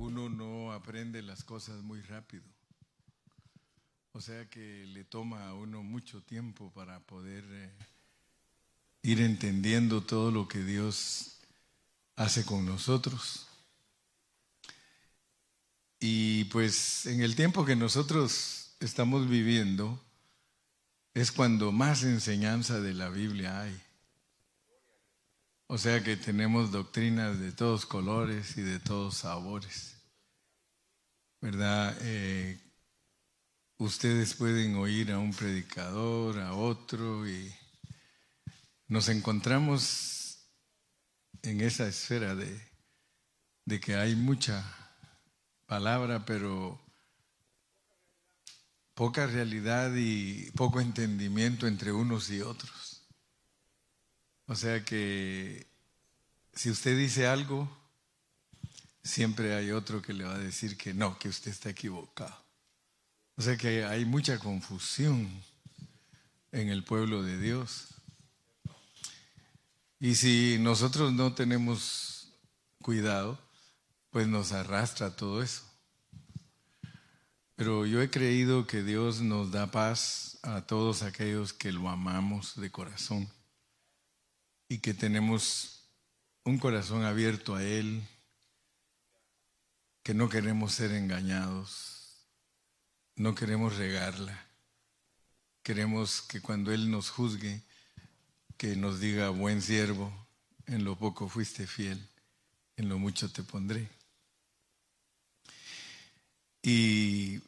uno no aprende las cosas muy rápido. O sea que le toma a uno mucho tiempo para poder eh, ir entendiendo todo lo que Dios hace con nosotros. Y pues en el tiempo que nosotros estamos viviendo es cuando más enseñanza de la Biblia hay. O sea que tenemos doctrinas de todos colores y de todos sabores. ¿Verdad? Eh, ustedes pueden oír a un predicador, a otro, y nos encontramos en esa esfera de, de que hay mucha palabra, pero poca realidad y poco entendimiento entre unos y otros. O sea que si usted dice algo, siempre hay otro que le va a decir que no, que usted está equivocado. O sea que hay mucha confusión en el pueblo de Dios. Y si nosotros no tenemos cuidado, pues nos arrastra todo eso. Pero yo he creído que Dios nos da paz a todos aquellos que lo amamos de corazón y que tenemos un corazón abierto a Él, que no queremos ser engañados, no queremos regarla. Queremos que cuando Él nos juzgue, que nos diga, buen siervo, en lo poco fuiste fiel, en lo mucho te pondré. Y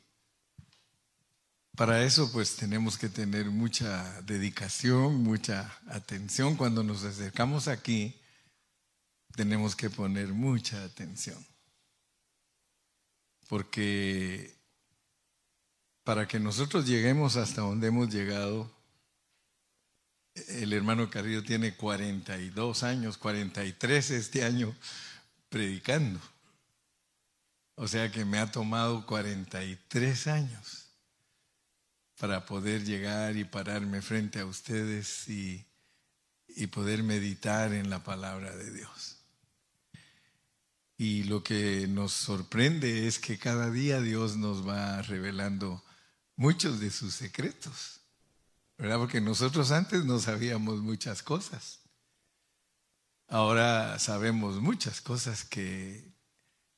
para eso pues tenemos que tener mucha dedicación, mucha atención. Cuando nos acercamos aquí, tenemos que poner mucha atención. Porque para que nosotros lleguemos hasta donde hemos llegado, el hermano Carrillo tiene 42 años, 43 este año predicando. O sea que me ha tomado 43 años para poder llegar y pararme frente a ustedes y, poder meditar en la palabra de Dios. Y lo que nos sorprende es que cada día Dios nos va revelando muchos de sus secretos, ¿verdad? Porque nosotros antes no sabíamos muchas cosas. Ahora sabemos muchas cosas que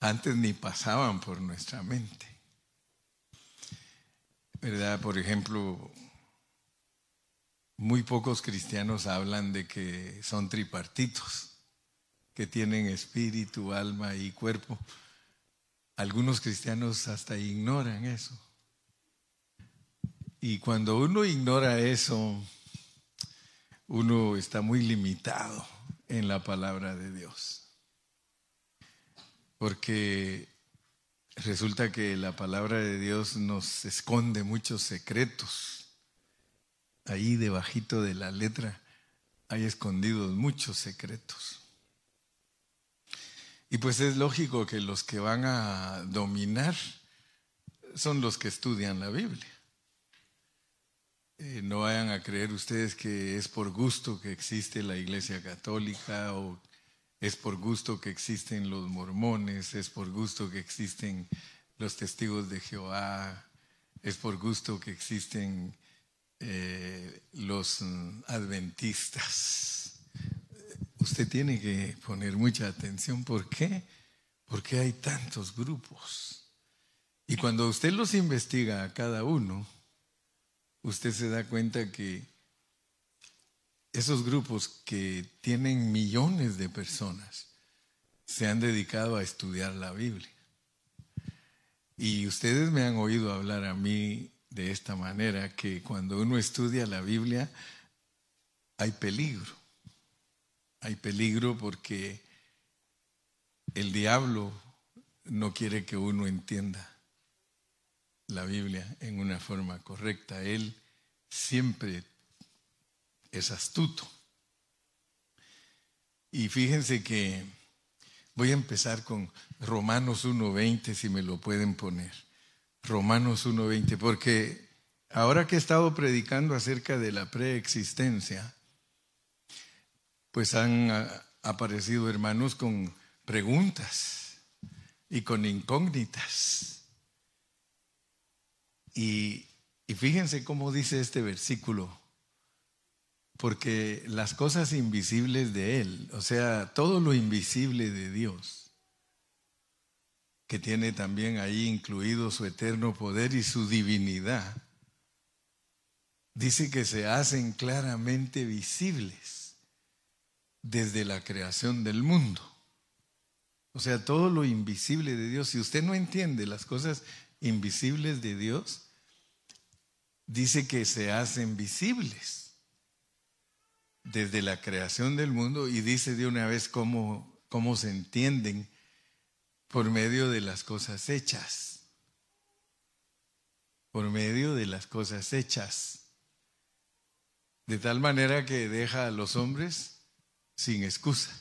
antes ni pasaban por nuestra mente. ¿verdad? Por ejemplo, muy pocos cristianos hablan de que son tripartitos, que tienen espíritu, alma y cuerpo. Algunos cristianos hasta ignoran eso. Y cuando uno ignora eso, uno está muy limitado en la palabra de Dios. Porque resulta que la palabra de Dios nos esconde muchos secretos. Ahí debajito de la letra hay escondidos muchos secretos. Y pues es lógico que los que van a dominar son los que estudian la Biblia. Eh, no vayan a creer ustedes que es por gusto que existe la Iglesia Católica o es por gusto que existen los mormones, es por gusto que existen los testigos de Jehová, es por gusto que existen eh, los mm, adventistas. Usted tiene que poner mucha atención. ¿Por qué? Porque hay tantos grupos. Y cuando usted los investiga a cada uno, usted se da cuenta que esos grupos que tienen millones de personas se han dedicado a estudiar la Biblia. Y ustedes me han oído hablar a mí de esta manera, que cuando uno estudia la Biblia hay peligro. Hay peligro porque el diablo no quiere que uno entienda la Biblia en una forma correcta. Él siempre es astuto. Y fíjense que voy a empezar con Romanos 1.20, si me lo pueden poner. Romanos 1.20, porque ahora que he estado predicando acerca de la preexistencia, pues han aparecido hermanos con preguntas y con incógnitas. Y, y fíjense cómo dice este versículo, porque las cosas invisibles de Él, o sea, todo lo invisible de Dios, que tiene también ahí incluido su eterno poder y su divinidad, dice que se hacen claramente visibles desde la creación del mundo. O sea, todo lo invisible de Dios, si usted no entiende las cosas invisibles de Dios, dice que se hacen visibles desde la creación del mundo y dice de una vez cómo, cómo se entienden por medio de las cosas hechas. Por medio de las cosas hechas. De tal manera que deja a los hombres sin excusa.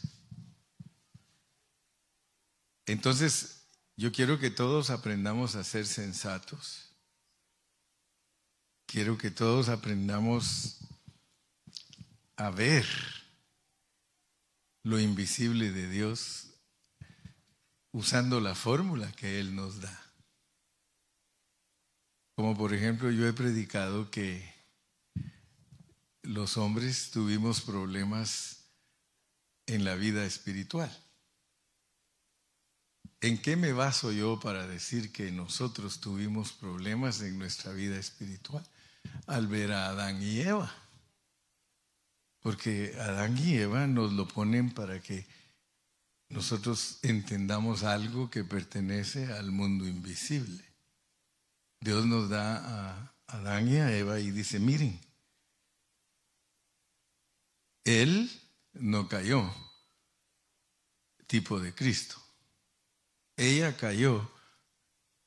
Entonces, yo quiero que todos aprendamos a ser sensatos. Quiero que todos aprendamos a ver lo invisible de Dios usando la fórmula que Él nos da. Como por ejemplo yo he predicado que los hombres tuvimos problemas en la vida espiritual. ¿En qué me baso yo para decir que nosotros tuvimos problemas en nuestra vida espiritual? Al ver a Adán y Eva. Porque Adán y Eva nos lo ponen para que nosotros entendamos algo que pertenece al mundo invisible. Dios nos da a Adán y a Eva y dice, miren, él no cayó, tipo de Cristo. Ella cayó,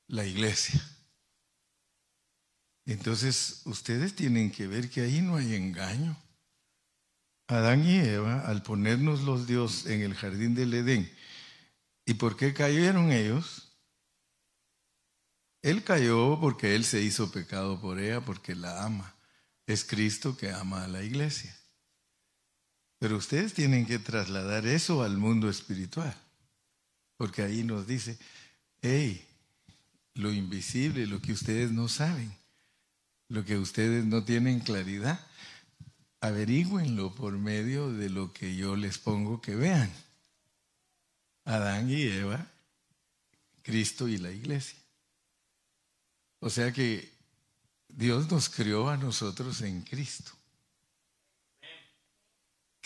la iglesia. Entonces, ustedes tienen que ver que ahí no hay engaño. Adán y Eva, al ponernos los Dios en el jardín del Edén, ¿y por qué cayeron ellos? Él cayó porque Él se hizo pecado por ella, porque la ama. Es Cristo que ama a la iglesia. Pero ustedes tienen que trasladar eso al mundo espiritual, porque ahí nos dice, hey, lo invisible, lo que ustedes no saben, lo que ustedes no tienen claridad, averigüenlo por medio de lo que yo les pongo que vean. Adán y Eva, Cristo y la iglesia. O sea que Dios nos creó a nosotros en Cristo.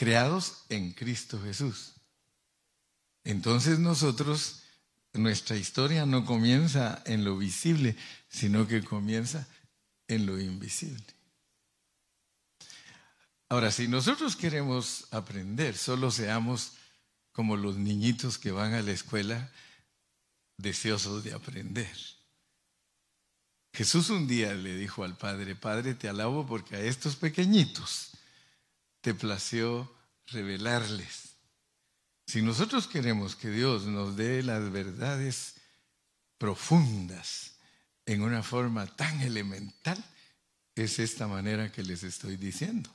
Creados en Cristo Jesús. Entonces nosotros, nuestra historia no comienza en lo visible, sino que comienza en lo invisible. Ahora, si nosotros queremos aprender, solo seamos como los niñitos que van a la escuela deseosos de aprender. Jesús un día le dijo al Padre, Padre, te alabo porque a estos pequeñitos te plació revelarles. Si nosotros queremos que Dios nos dé las verdades profundas en una forma tan elemental, es esta manera que les estoy diciendo.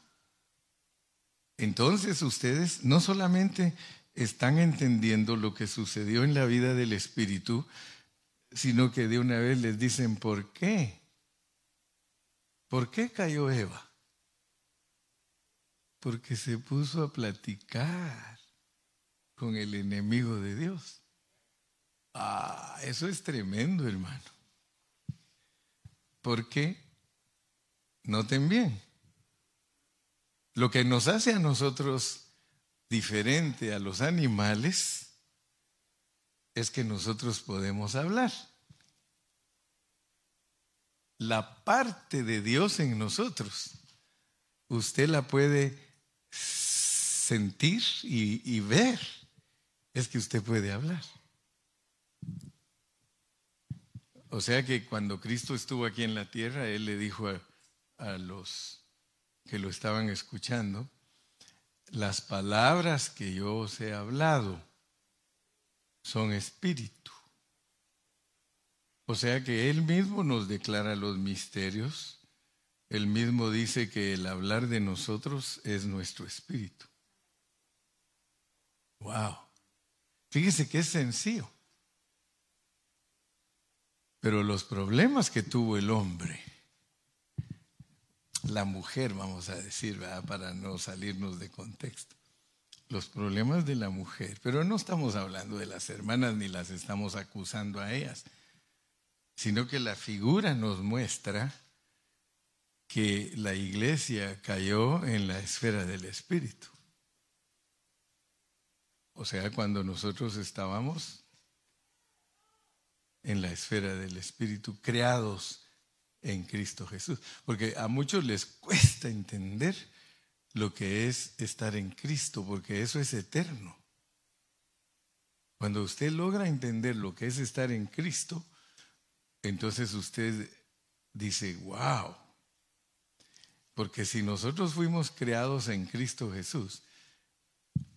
Entonces ustedes no solamente están entendiendo lo que sucedió en la vida del Espíritu, sino que de una vez les dicen, ¿por qué? ¿Por qué cayó Eva? Porque se puso a platicar con el enemigo de Dios. Ah, eso es tremendo, hermano. ¿Por qué? Noten bien. Lo que nos hace a nosotros diferente a los animales es que nosotros podemos hablar. La parte de Dios en nosotros, usted la puede sentir y, ver, es que usted puede hablar. O sea que cuando Cristo estuvo aquí en la tierra, Él le dijo a los que lo estaban escuchando, las palabras que yo os he hablado son espíritu. O sea que Él mismo nos declara los misterios. Él mismo dice que el hablar de nosotros es nuestro espíritu. Wow. Fíjese que es sencillo. Pero los problemas que tuvo el hombre, la mujer, vamos a decir, para no salirnos de contexto, los problemas de la mujer, pero no estamos hablando de las hermanas ni las estamos acusando a ellas, sino que la figura nos muestra que la iglesia cayó en la esfera del espíritu. O sea, cuando nosotros estábamos en la esfera del espíritu, creados en Cristo Jesús. Porque a muchos les cuesta entender lo que es estar en Cristo, porque eso es eterno. Cuando usted logra entender lo que es estar en Cristo, entonces usted dice, wow. Porque si nosotros fuimos creados en Cristo Jesús,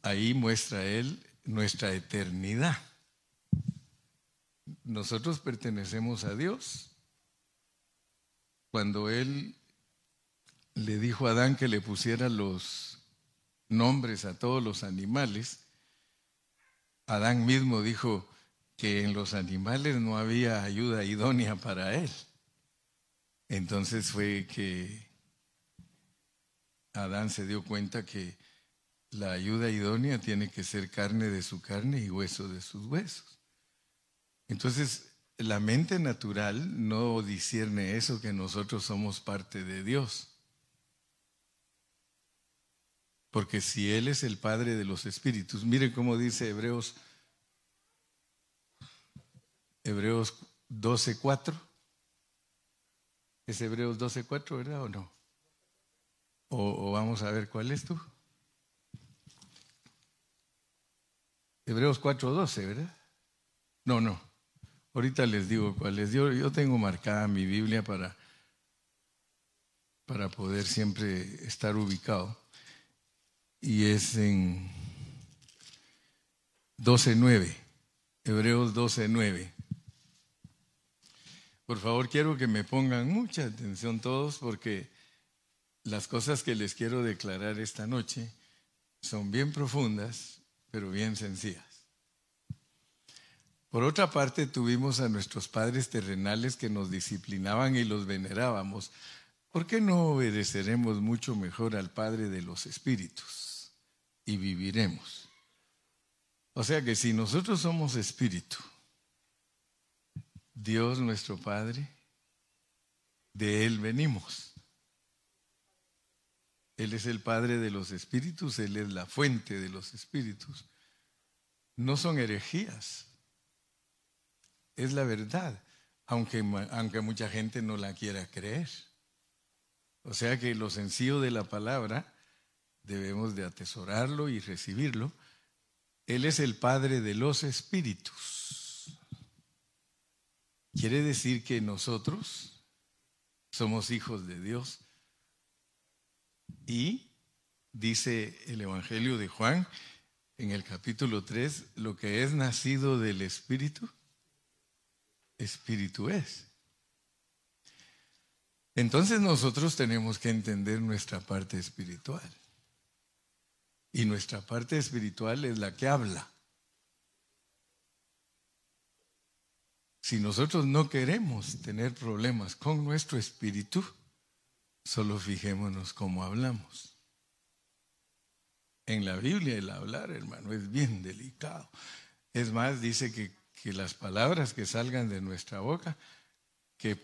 ahí muestra Él nuestra eternidad. Nosotros pertenecemos a Dios. Cuando Él le dijo a Adán que le pusiera los nombres a todos los animales, Adán mismo dijo que en los animales no había ayuda idónea para él. Entonces fue que Adán se dio cuenta que la ayuda idónea tiene que ser carne de su carne y hueso de sus huesos. Entonces, la mente natural no discierne eso que nosotros somos parte de Dios. Porque si Él es el Padre de los Espíritus, miren cómo dice Hebreos, Hebreos 12.4. ¿Es Hebreos 12.4, verdad o no? O, vamos a ver cuál es tú. Hebreos 4.12, ¿verdad? No, no. Ahorita les digo cuál es. Yo, yo tengo marcada mi Biblia para, para poder siempre estar ubicado y es en 12.9, Hebreos 12.9. Por favor, quiero que me pongan mucha atención todos porque las cosas que les quiero declarar esta noche son bien profundas, pero bien sencillas. Por otra parte, tuvimos a nuestros padres terrenales que nos disciplinaban y los venerábamos. ¿Por qué no obedeceremos mucho mejor al Padre de los Espíritus? y viviremos. O sea que si nosotros somos espíritu, Dios nuestro Padre, de Él venimos. Él es el Padre de los espíritus, Él es la fuente de los espíritus. No son herejías, es la verdad, aunque, aunque mucha gente no la quiera creer. O sea que lo sencillo de la palabra debemos de atesorarlo y recibirlo. Él es el Padre de los Espíritus. Quiere decir que nosotros somos hijos de Dios. Y dice el Evangelio de Juan en el capítulo 3, lo que es nacido del Espíritu, Espíritu es. Entonces nosotros tenemos que entender nuestra parte espiritual. Y nuestra parte espiritual es la que habla. Si nosotros no queremos tener problemas con nuestro espíritu, solo fijémonos cómo hablamos. En la Biblia el hablar, hermano, es bien delicado. Es más, dice que, que las palabras que salgan de nuestra boca, que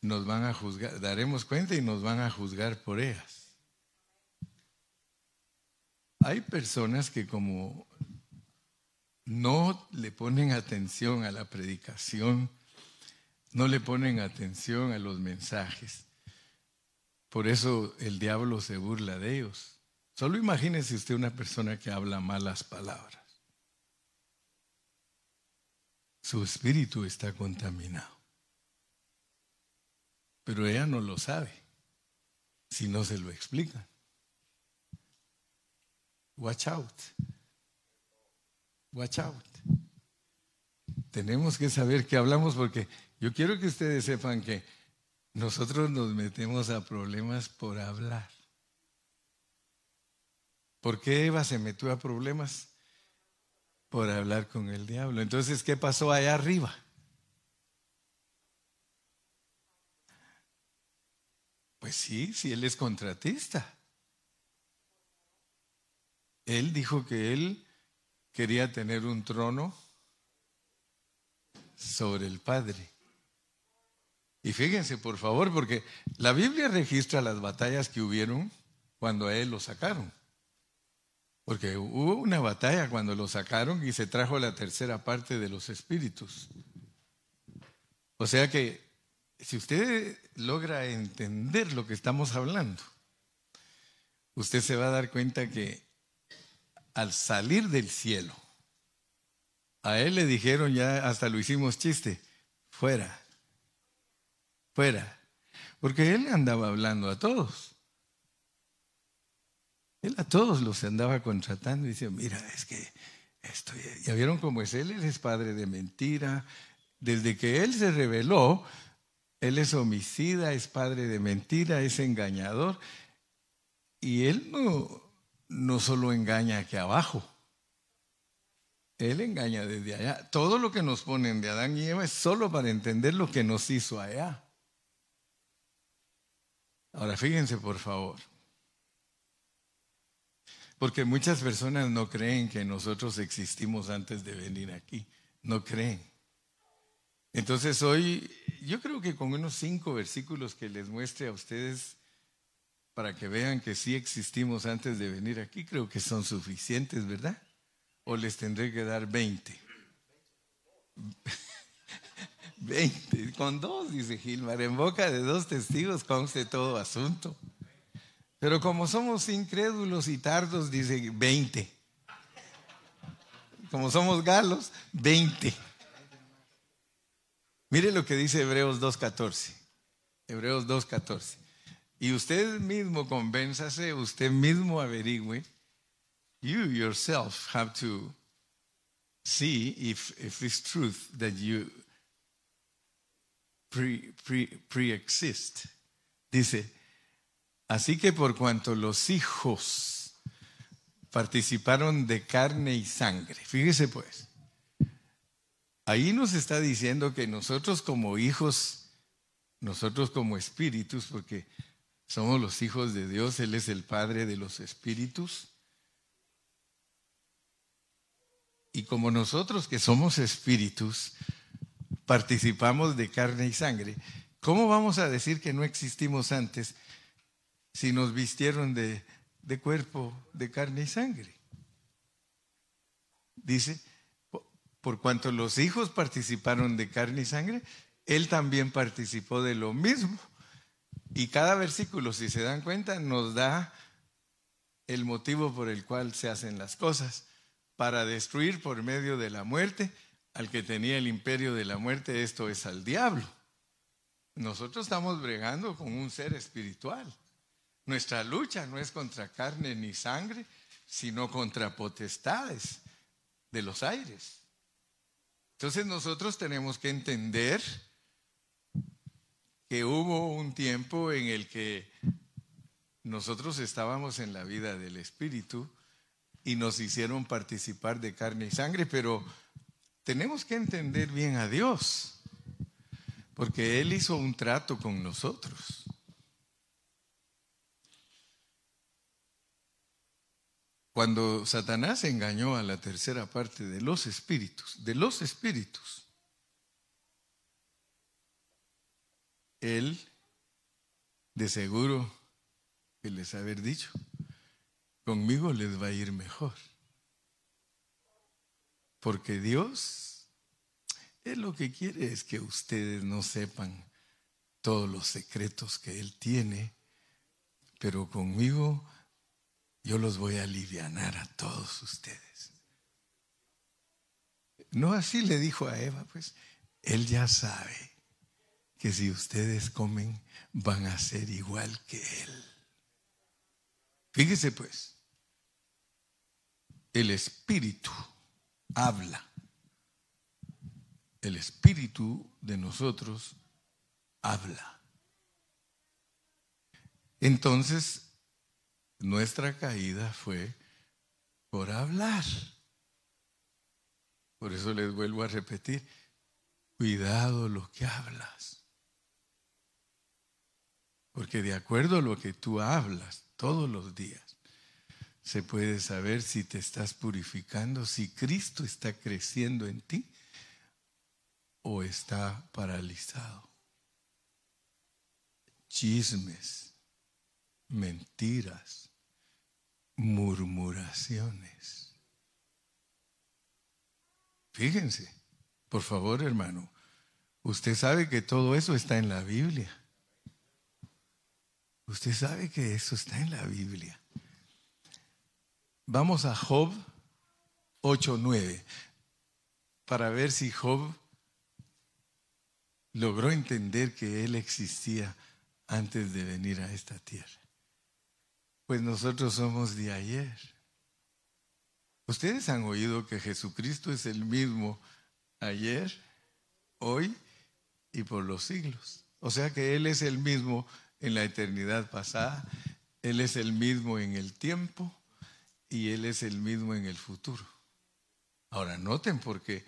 nos van a juzgar, daremos cuenta y nos van a juzgar por ellas. Hay personas que como no le ponen atención a la predicación, no le ponen atención a los mensajes. Por eso el diablo se burla de ellos. Solo imagínese usted una persona que habla malas palabras. Su espíritu está contaminado. Pero ella no lo sabe si no se lo explica. Watch out. Watch out. Tenemos que saber qué hablamos porque yo quiero que ustedes sepan que nosotros nos metemos a problemas por hablar. ¿Por qué Eva se metió a problemas? Por hablar con el diablo. Entonces, ¿qué pasó allá arriba? Pues sí, si él es contratista. Él dijo que él quería tener un trono sobre el Padre. Y fíjense, por favor, porque la Biblia registra las batallas que hubieron cuando a él lo sacaron. Porque hubo una batalla cuando lo sacaron y se trajo la tercera parte de los espíritus. O sea que si usted logra entender lo que estamos hablando, usted se va a dar cuenta que al salir del cielo, a él le dijeron ya, hasta lo hicimos chiste, fuera, fuera. Porque él andaba hablando a todos. Él a todos los andaba contratando y decía, mira, es que esto, ya vieron cómo es él, él es padre de mentira. Desde que él se reveló, él es homicida, es padre de mentira, es engañador. Y él no, no solo engaña aquí abajo, él engaña desde allá. Todo lo que nos ponen de Adán y Eva es solo para entender lo que nos hizo allá. Ahora fíjense por favor. Porque muchas personas no creen que nosotros existimos antes de venir aquí. No creen. Entonces hoy yo creo que con unos cinco versículos que les muestre a ustedes para que vean que sí existimos antes de venir aquí, creo que son suficientes, ¿verdad? o les tendré que dar 20? 20, con dos, dice Gilmar, en boca de dos testigos conste todo asunto. Pero como somos incrédulos y tardos, dice 20. Como somos galos, 20. Mire lo que dice Hebreos 2.14. Hebreos 2.14. Y usted mismo convénzase, usted mismo averigüe you yourself have to see if, if it's truth that you pre, pre, pre-exist. Dice, así que por cuanto los hijos participaron de carne y sangre, fíjese pues, ahí nos está diciendo que nosotros como hijos, nosotros como espíritus, porque somos los hijos de Dios, Él es el Padre de los espíritus, Y como nosotros que somos espíritus, participamos de carne y sangre, ¿cómo vamos a decir que no existimos antes si nos vistieron de, cuerpo, de carne y sangre? Dice, por cuanto los hijos participaron de carne y sangre, él también participó de lo mismo. Y cada versículo, si se dan cuenta, nos da el motivo por el cual se hacen las cosas para destruir por medio de la muerte al que tenía el imperio de la muerte, esto es al diablo. Nosotros estamos bregando con un ser espiritual. Nuestra lucha no es contra carne ni sangre, sino contra potestades de los aires. Entonces nosotros tenemos que entender que hubo un tiempo en el que nosotros estábamos en la vida del Espíritu y nos hicieron participar de carne y sangre, pero tenemos que entender bien a Dios, porque Él hizo un trato con nosotros. Cuando Satanás engañó a la tercera parte de los espíritus, de los espíritus, él de seguro que les haber dicho, conmigo les va a ir mejor. Porque Dios es lo que quiere es que ustedes no sepan todos los secretos que Él tiene, pero conmigo yo los voy a aliviar a todos ustedes. No así le dijo a Eva, pues Él ya sabe que si ustedes comen van a ser igual que Él. Fíjese pues, el Espíritu habla. El Espíritu de nosotros habla. Entonces, nuestra caída fue por hablar. Por eso les vuelvo a repetir, cuidado lo que hablas. Porque de acuerdo a lo que tú hablas todos los días, se puede saber si te estás purificando, si Cristo está creciendo en ti o está paralizado. Chismes, mentiras, murmuraciones. Fíjense, por favor hermano, usted sabe que todo eso está en la Biblia. Usted sabe que eso está en la Biblia. Vamos a Job 8.9 para ver si Job logró entender que Él existía antes de venir a esta tierra. Pues nosotros somos de ayer. Ustedes han oído que Jesucristo es el mismo ayer, hoy y por los siglos. O sea que Él es el mismo en la eternidad pasada, Él es el mismo en el tiempo y Él es el mismo en el futuro. Ahora noten porque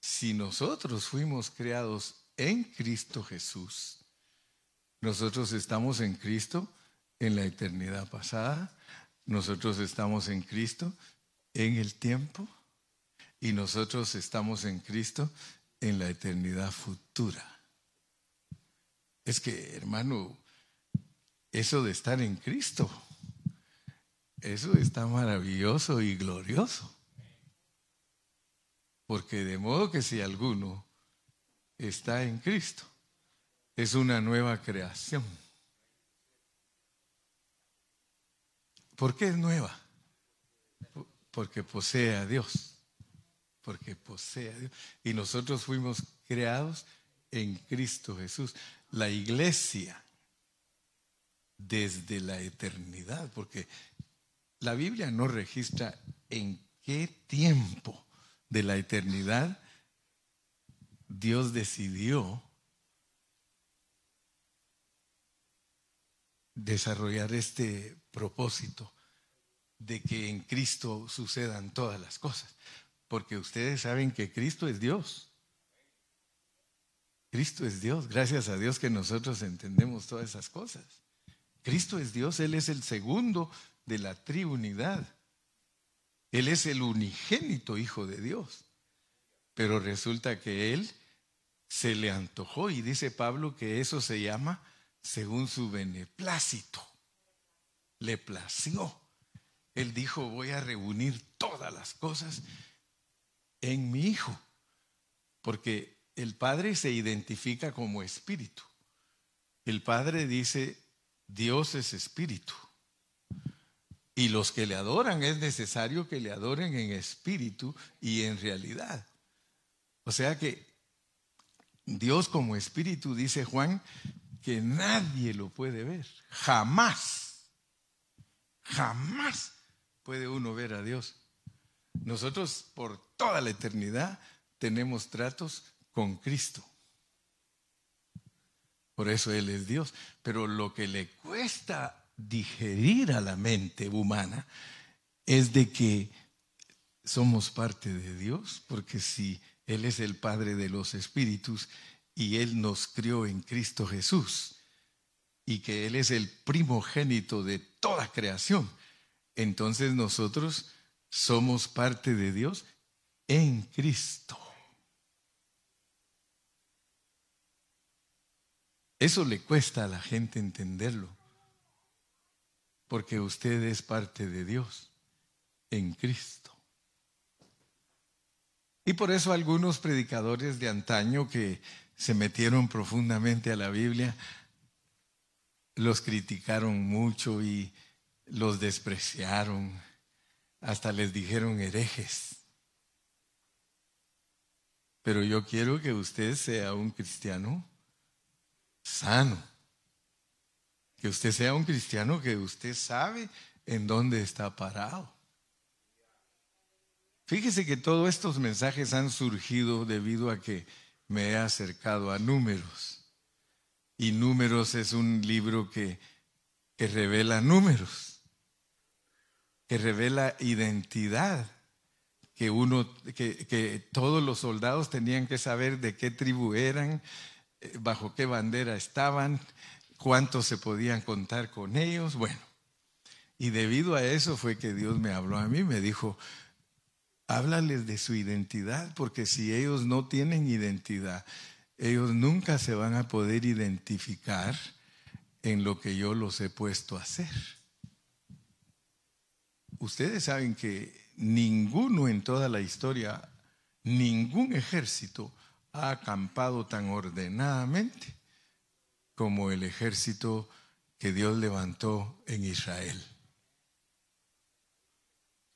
si nosotros fuimos creados en Cristo Jesús, nosotros estamos en Cristo en la eternidad pasada, nosotros estamos en Cristo en el tiempo y nosotros estamos en Cristo en la eternidad futura. Es que, hermano, eso de estar en Cristo eso está maravilloso y glorioso. Porque de modo que si alguno está en Cristo, es una nueva creación. ¿Por qué es nueva? Porque posee a Dios. Porque posee a Dios. Y nosotros fuimos creados en Cristo Jesús. La iglesia desde la eternidad, porque la Biblia no registra en qué tiempo de la eternidad Dios decidió desarrollar este propósito de que en Cristo sucedan todas las cosas. Porque ustedes saben que Cristo es Dios. Cristo es Dios. Gracias a Dios que nosotros entendemos todas esas cosas. Cristo es Dios, Él es el segundo de la triunidad. Él es el unigénito Hijo de Dios. Pero resulta que Él se le antojó y dice Pablo que eso se llama según su beneplácito. Le plació. Él dijo, voy a reunir todas las cosas en mi Hijo. Porque el Padre se identifica como espíritu. El Padre dice, Dios es espíritu. Y los que le adoran es necesario que le adoren en espíritu y en realidad. O sea que Dios como espíritu, dice Juan, que nadie lo puede ver. Jamás, jamás puede uno ver a Dios. Nosotros por toda la eternidad tenemos tratos con Cristo. Por eso Él es Dios. Pero lo que le cuesta digerir a la mente humana es de que somos parte de Dios, porque si Él es el Padre de los Espíritus y Él nos crió en Cristo Jesús y que Él es el primogénito de toda creación, entonces nosotros somos parte de Dios en Cristo. Eso le cuesta a la gente entenderlo porque usted es parte de Dios en Cristo. Y por eso algunos predicadores de antaño que se metieron profundamente a la Biblia, los criticaron mucho y los despreciaron, hasta les dijeron herejes. Pero yo quiero que usted sea un cristiano sano que usted sea un cristiano que usted sabe en dónde está parado. Fíjese que todos estos mensajes han surgido debido a que me he acercado a números. Y números es un libro que, revela números, que revela identidad, que uno, que, que todos los soldados tenían que saber de qué tribu eran, eh, bajo qué bandera estaban, cuántos se podían contar con ellos. Bueno, y debido a eso fue que Dios me habló a mí, me dijo, háblales de su identidad, porque si ellos no tienen identidad, ellos nunca se van a poder identificar en lo que yo los he puesto a hacer. Ustedes saben que ninguno en toda la historia, ningún ejército ha acampado tan ordenadamente como el ejército que Dios levantó en Israel.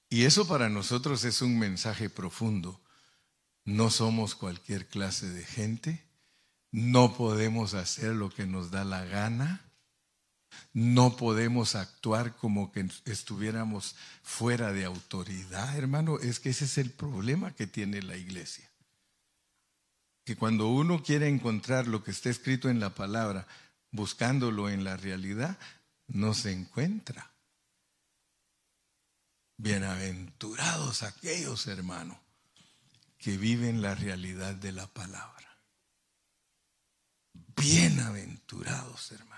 Y eso para nosotros es un mensaje profundo. No somos cualquier clase de gente, no podemos hacer lo que nos da la gana, no podemos actuar como que estuviéramos fuera de autoridad, hermano. Es que ese es el problema que tiene la iglesia. Que cuando uno quiere encontrar lo que está escrito en la palabra, buscándolo en la realidad, no se encuentra. Bienaventurados aquellos, hermanos, que viven la realidad de la palabra. Bienaventurados, hermano.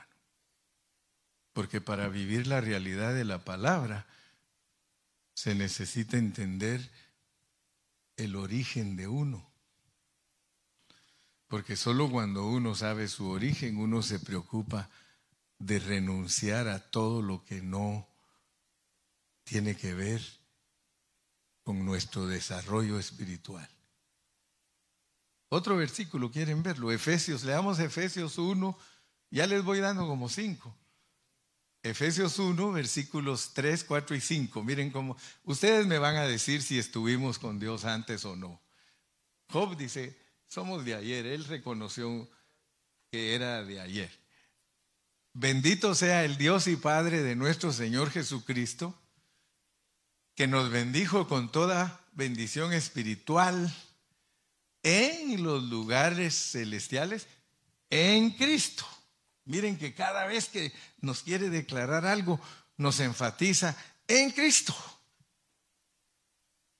Porque para vivir la realidad de la palabra se necesita entender el origen de uno. Porque solo cuando uno sabe su origen, uno se preocupa de renunciar a todo lo que no tiene que ver con nuestro desarrollo espiritual. Otro versículo, ¿quieren verlo? Efesios, leamos Efesios 1, ya les voy dando como cinco. Efesios 1, versículos 3, 4 y 5. Miren cómo, ustedes me van a decir si estuvimos con Dios antes o no. Job dice, somos de ayer, él reconoció que era de ayer. Bendito sea el Dios y Padre de nuestro Señor Jesucristo que nos bendijo con toda bendición espiritual en los lugares celestiales en Cristo. Miren que cada vez que nos quiere declarar algo, nos enfatiza en Cristo.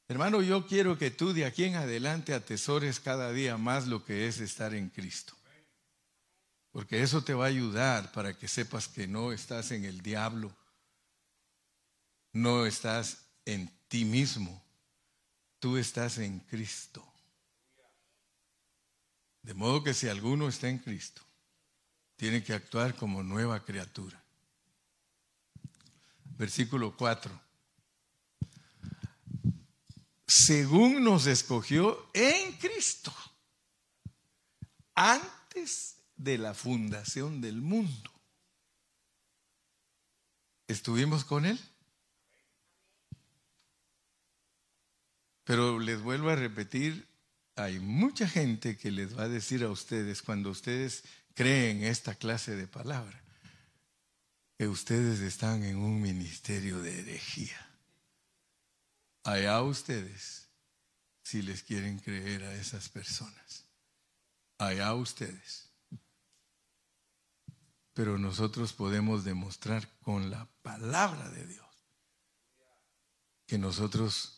Hermano, yo quiero que tú de aquí en adelante atesores cada día más lo que es estar en Cristo. Porque eso te va a ayudar para que sepas que no estás en el diablo, no estás en ti mismo. Tú estás en Cristo. De modo que si alguno está en Cristo, tiene que actuar como nueva criatura. Versículo 4. Según nos escogió en Cristo, antes de la fundación del mundo. ¿Estuvimos con Él? Pero les vuelvo a repetir, hay mucha gente que les va a decir a ustedes cuando ustedes creen esta clase de palabra, que ustedes están en un ministerio de herejía. Allá ustedes, si les quieren creer a esas personas. Allá ustedes. Pero nosotros podemos demostrar con la palabra de Dios que nosotros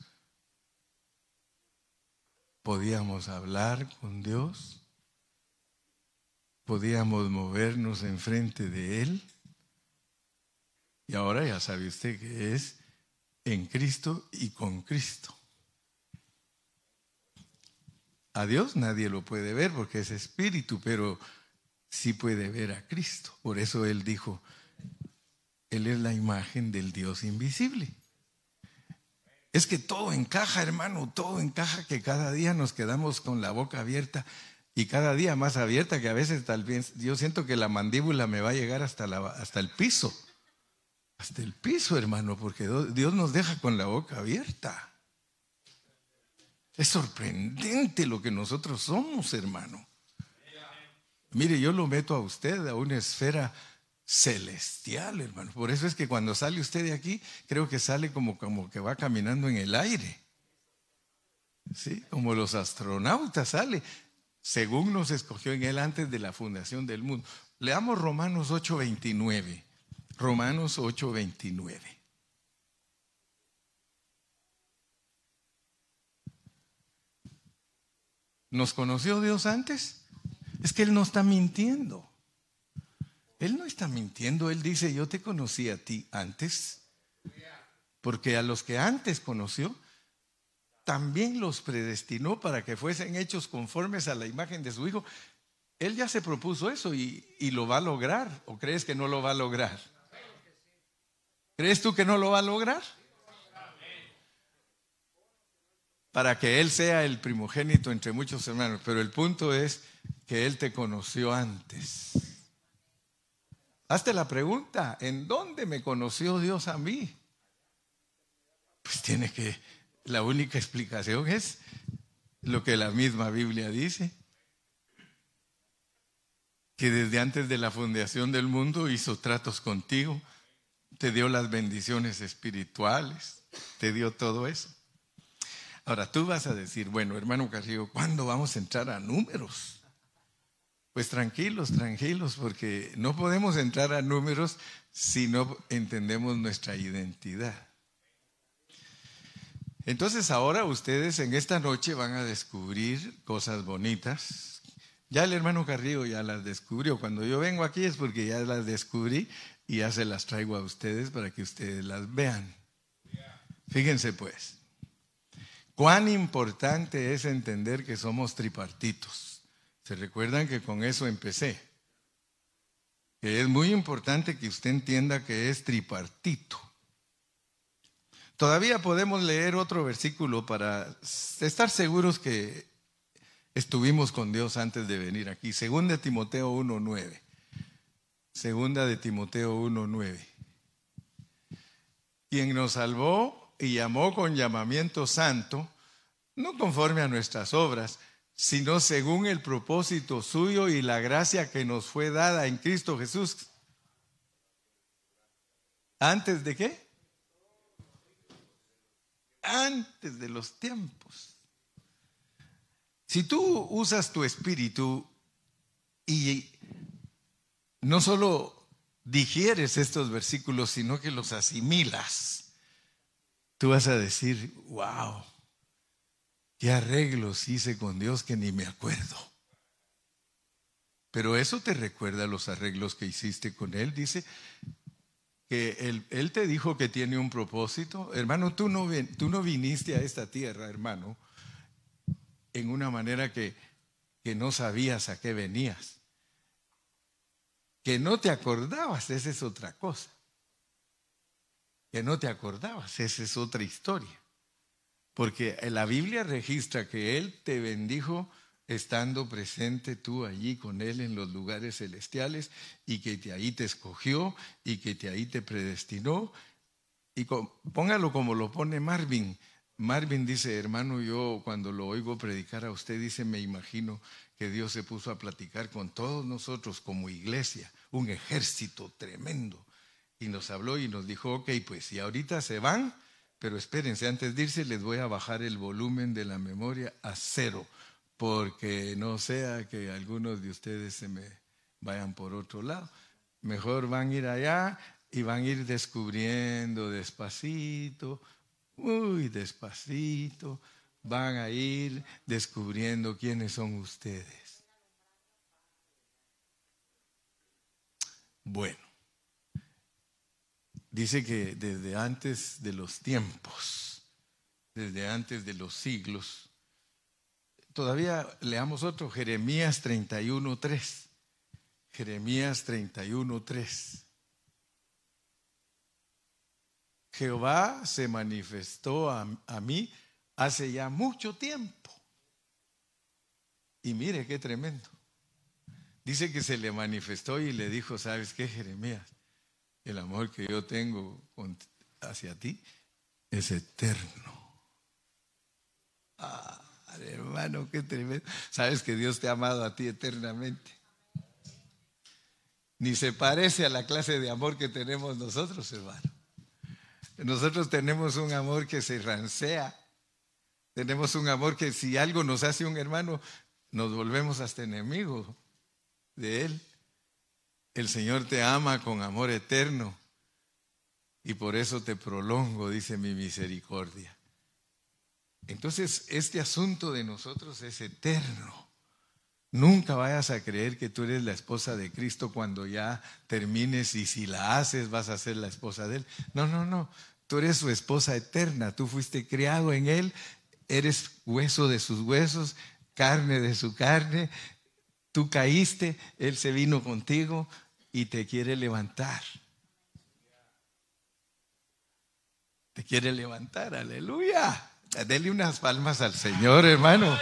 podíamos hablar con Dios, podíamos movernos enfrente de Él. Y ahora ya sabe usted que es en Cristo y con Cristo. A Dios nadie lo puede ver porque es espíritu, pero sí puede ver a Cristo. Por eso Él dijo, Él es la imagen del Dios invisible. Es que todo encaja, hermano, todo encaja que cada día nos quedamos con la boca abierta y cada día más abierta que a veces tal vez yo siento que la mandíbula me va a llegar hasta, la, hasta el piso. Hasta el piso, hermano, porque Dios nos deja con la boca abierta. Es sorprendente lo que nosotros somos, hermano. Mire, yo lo meto a usted a una esfera celestial, hermano. Por eso es que cuando sale usted de aquí, creo que sale como, como que va caminando en el aire. ¿Sí? Como los astronautas sale, según nos escogió en él antes de la fundación del mundo. Leamos Romanos 8:29. Romanos 8:29. ¿Nos conoció Dios antes? Es que Él no está mintiendo. Él no está mintiendo, Él dice, yo te conocí a ti antes, porque a los que antes conoció, también los predestinó para que fuesen hechos conformes a la imagen de su Hijo. Él ya se propuso eso y, lo va a lograr, ¿o crees que no lo va a lograr? ¿Crees tú que no lo va a lograr? Para que Él sea el primogénito entre muchos hermanos, pero el punto es que Él te conoció antes. Hazte la pregunta, ¿en dónde me conoció Dios a mí? Pues tiene que, la única explicación es lo que la misma Biblia dice, que desde antes de la fundación del mundo hizo tratos contigo, te dio las bendiciones espirituales, te dio todo eso. Ahora tú vas a decir, bueno, hermano Carrillo, ¿cuándo vamos a entrar a números? Pues tranquilos, tranquilos, porque no podemos entrar a números si no entendemos nuestra identidad. Entonces ahora ustedes en esta noche van a descubrir cosas bonitas. Ya el hermano Carrillo ya las descubrió. Cuando yo vengo aquí es porque ya las descubrí y ya se las traigo a ustedes para que ustedes las vean. Fíjense pues, cuán importante es entender que somos tripartitos. ¿Se recuerdan que con eso empecé? Que es muy importante que usted entienda que es tripartito. Todavía podemos leer otro versículo para estar seguros que estuvimos con Dios antes de venir aquí. Segunda de Timoteo 1.9. Segunda de Timoteo 1.9. Quien nos salvó y llamó con llamamiento santo, no conforme a nuestras obras, sino según el propósito suyo y la gracia que nos fue dada en Cristo Jesús. ¿Antes de qué? Antes de los tiempos. Si tú usas tu espíritu y no solo digieres estos versículos, sino que los asimilas, tú vas a decir, wow ¿Qué arreglos hice con Dios que ni me acuerdo? Pero eso te recuerda los arreglos que hiciste con Él. Dice que él, te dijo que tiene un propósito. Hermano, tú no, viniste a esta tierra, hermano, en una manera que no sabías a qué venías. Que no te acordabas, esa es otra cosa. Que no te acordabas, esa es otra historia. Porque la Biblia registra que Él te bendijo estando presente tú allí con Él en los lugares celestiales y que te ahí te escogió y que te ahí te predestinó. Y póngalo como lo pone Marvin. Marvin dice, hermano, yo cuando lo oigo predicar a usted, dice, me imagino que Dios se puso a platicar con todos nosotros como iglesia, un ejército tremendo. Y nos habló y nos dijo, ok, pues si ahorita se van, pero espérense, antes de irse les voy a bajar el volumen de la memoria a cero, porque no sea que algunos de ustedes se me vayan por otro lado. Mejor van a ir allá y van a ir descubriendo despacito, muy despacito, van a ir descubriendo quiénes son ustedes. Bueno, dice que desde antes de los tiempos, desde antes de los siglos, todavía leamos otro, Jeremías 31.3. Jeremías 31.3. Jehová se manifestó a, a, mí hace ya mucho tiempo. Y mire qué tremendo. Dice que se le manifestó y le dijo, ¿sabes qué, Jeremías? el amor que yo tengo hacia ti es eterno. Ah, hermano, qué tremendo. Sabes que Dios te ha amado a ti eternamente. Ni se parece a la clase de amor que tenemos nosotros, hermano. Nosotros tenemos un amor que se rancea. Tenemos un amor que si algo nos hace un hermano, nos volvemos hasta enemigos de él. El Señor te ama con amor eterno y por eso te prolongo, dice mi misericordia. Entonces, este asunto de nosotros es eterno. Nunca vayas a creer que tú eres la esposa de Cristo cuando ya termines y si la haces vas a ser la esposa de Él. No, no, no. Tú eres su esposa eterna. Tú fuiste criado en Él. Eres hueso de sus huesos, carne de su carne. Tú caíste, Él se vino contigo y te quiere levantar. Te quiere levantar, aleluya. Dele unas palmas al Señor, hermano.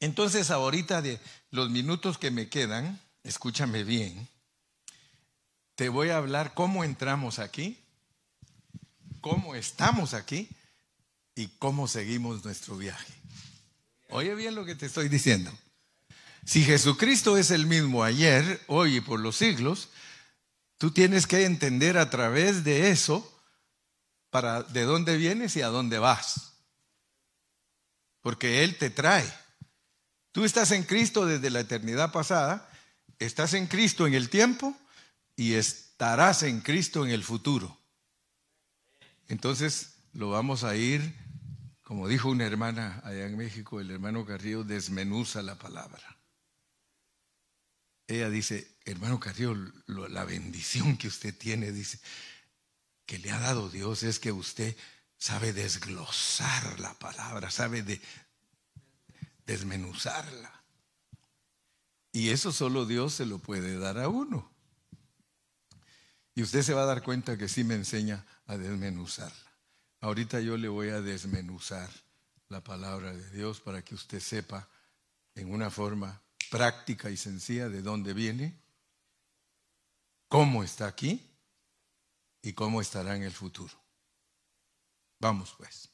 Entonces, ahorita de los minutos que me quedan, escúchame bien, te voy a hablar cómo entramos aquí, cómo estamos aquí y cómo seguimos nuestro viaje. Oye bien lo que te estoy diciendo. Si Jesucristo es el mismo ayer, hoy y por los siglos, tú tienes que entender a través de eso para de dónde vienes y a dónde vas. Porque Él te trae. Tú estás en Cristo desde la eternidad pasada, estás en Cristo en el tiempo y estarás en Cristo en el futuro. Entonces lo vamos a ir, como dijo una hermana allá en México, el hermano Carrillo desmenuza la palabra. Ella dice, hermano Carrillo, la bendición que usted tiene, dice, que le ha dado Dios es que usted sabe desglosar la palabra, sabe de, desmenuzarla. Y eso solo Dios se lo puede dar a uno. Y usted se va a dar cuenta que sí me enseña a desmenuzarla. Ahorita yo le voy a desmenuzar la palabra de Dios para que usted sepa en una forma práctica y sencilla de dónde viene, cómo está aquí y cómo estará en el futuro. Vamos pues.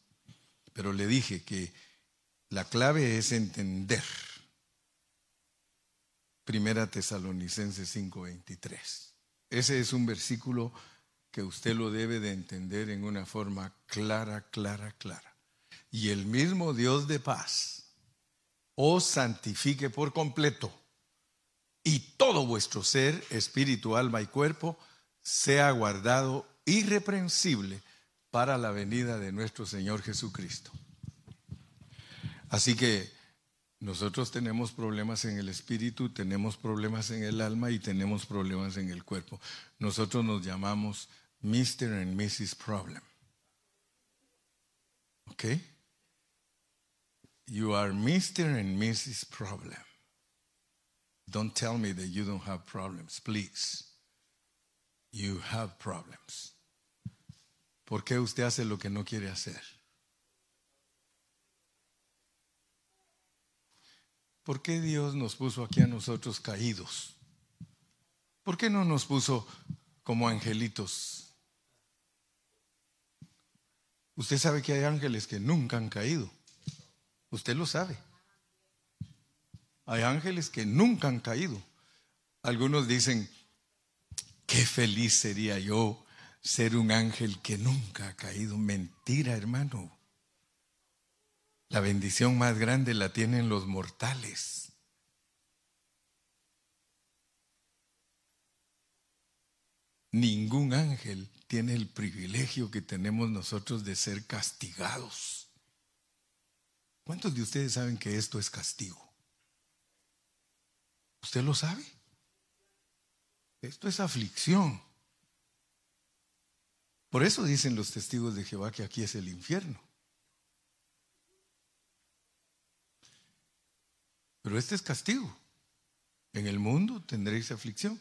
Pero le dije que la clave es entender. Primera Tesalonicenses 5:23. Ese es un versículo que usted lo debe de entender en una forma clara, clara, clara. Y el mismo Dios de paz os santifique por completo y todo vuestro ser, espíritu, alma y cuerpo, sea guardado irreprensible para la venida de nuestro Señor Jesucristo. Así que nosotros tenemos problemas en el espíritu, tenemos problemas en el alma y tenemos problemas en el cuerpo. Nosotros nos llamamos Mr. and Mrs. Problem. ¿Ok? You are Mr. and Mrs. Problem. Don't tell me that you don't have problems, please. You have problems. ¿Por qué usted hace lo que no quiere hacer? ¿Por qué Dios nos puso aquí a nosotros caídos? ¿Por qué no nos puso como angelitos? Usted sabe que hay ángeles que nunca han caído. Usted lo sabe. Hay ángeles que nunca han caído. Algunos dicen, qué feliz sería yo ser un ángel que nunca ha caído. Mentira, hermano. La bendición más grande la tienen los mortales. Ningún ángel tiene el privilegio que tenemos nosotros de ser castigados. ¿Cuántos de ustedes saben que esto es castigo? ¿Usted lo sabe? Esto es aflicción. Por eso dicen los testigos de Jehová que aquí es el infierno. Pero este es castigo. En el mundo tendréis aflicción.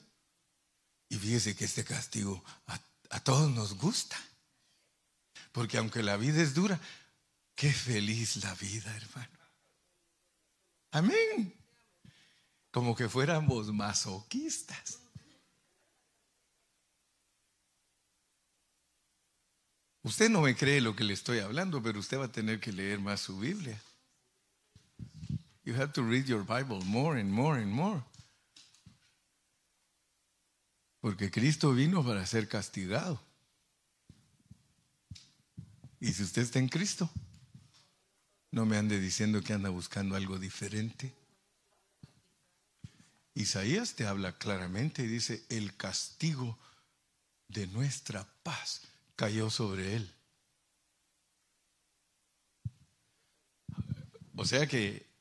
Y fíjese que este castigo a, todos nos gusta. Porque aunque la vida es dura, qué feliz la vida, hermano. Amén. Como que fuéramos masoquistas. Usted no me cree lo que le estoy hablando, pero usted va a tener que leer más su Biblia. You have to read your Bible more and more and more. Porque Cristo vino para ser castigado. Y si usted está en Cristo, no me ande diciendo que anda buscando algo diferente. Isaías te habla claramente y dice, el castigo de nuestra paz cayó sobre él. O sea que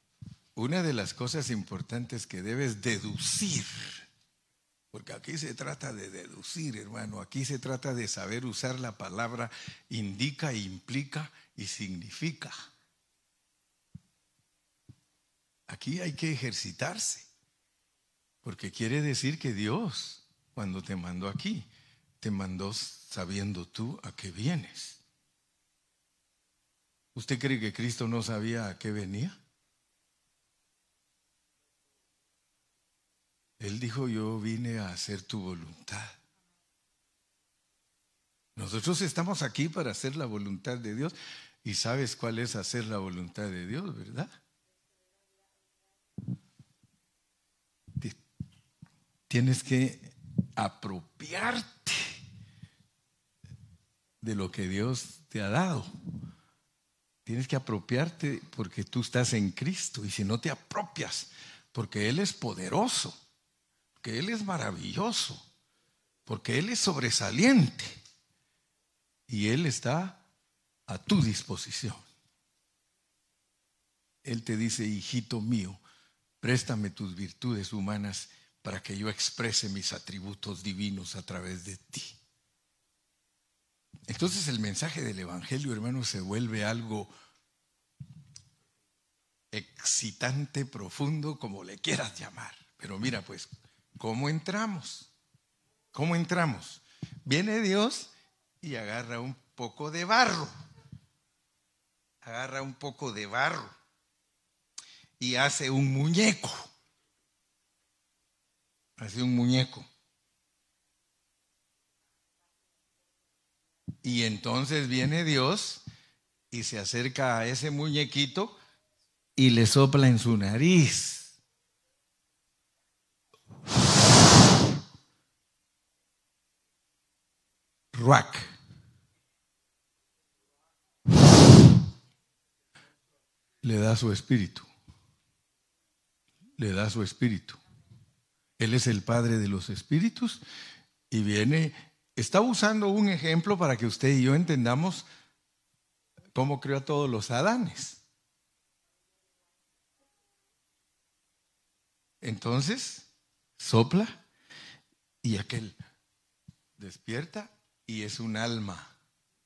una de las cosas importantes que debes deducir, porque aquí se trata de deducir, hermano, aquí se trata de saber usar la palabra indica, implica y significa. Aquí hay que ejercitarse, porque quiere decir que Dios, cuando te mandó aquí, te mandó sabiendo tú a qué vienes. ¿Usted cree que Cristo no sabía a qué venía? Él dijo, yo vine a hacer tu voluntad. Nosotros estamos aquí para hacer la voluntad de Dios y sabes cuál es hacer la voluntad de Dios, ¿verdad? Tienes que apropiarte de lo que Dios te ha dado. Tienes que apropiarte porque tú estás en Cristo y si no te apropias, porque Él es poderoso, porque Él es maravilloso, porque Él es sobresaliente y Él está a tu disposición. Él te dice, hijito mío, préstame tus virtudes humanas para que yo exprese mis atributos divinos a través de ti. Entonces el mensaje del Evangelio, hermano, se vuelve algo excitante, profundo, como le quieras llamar. Pero mira, pues, ¿cómo entramos? ¿Cómo entramos? Viene Dios y agarra un poco de barro. Agarra un poco de barro y hace un muñeco. Hace un muñeco. Y entonces viene Dios y se acerca a ese muñequito y le sopla en su nariz. Le da su espíritu. Le da su espíritu. Él es el Padre de los espíritus y viene está usando un ejemplo para que usted y yo entendamos cómo creó a todos los Adanes. Entonces, sopla y aquel despierta y es un alma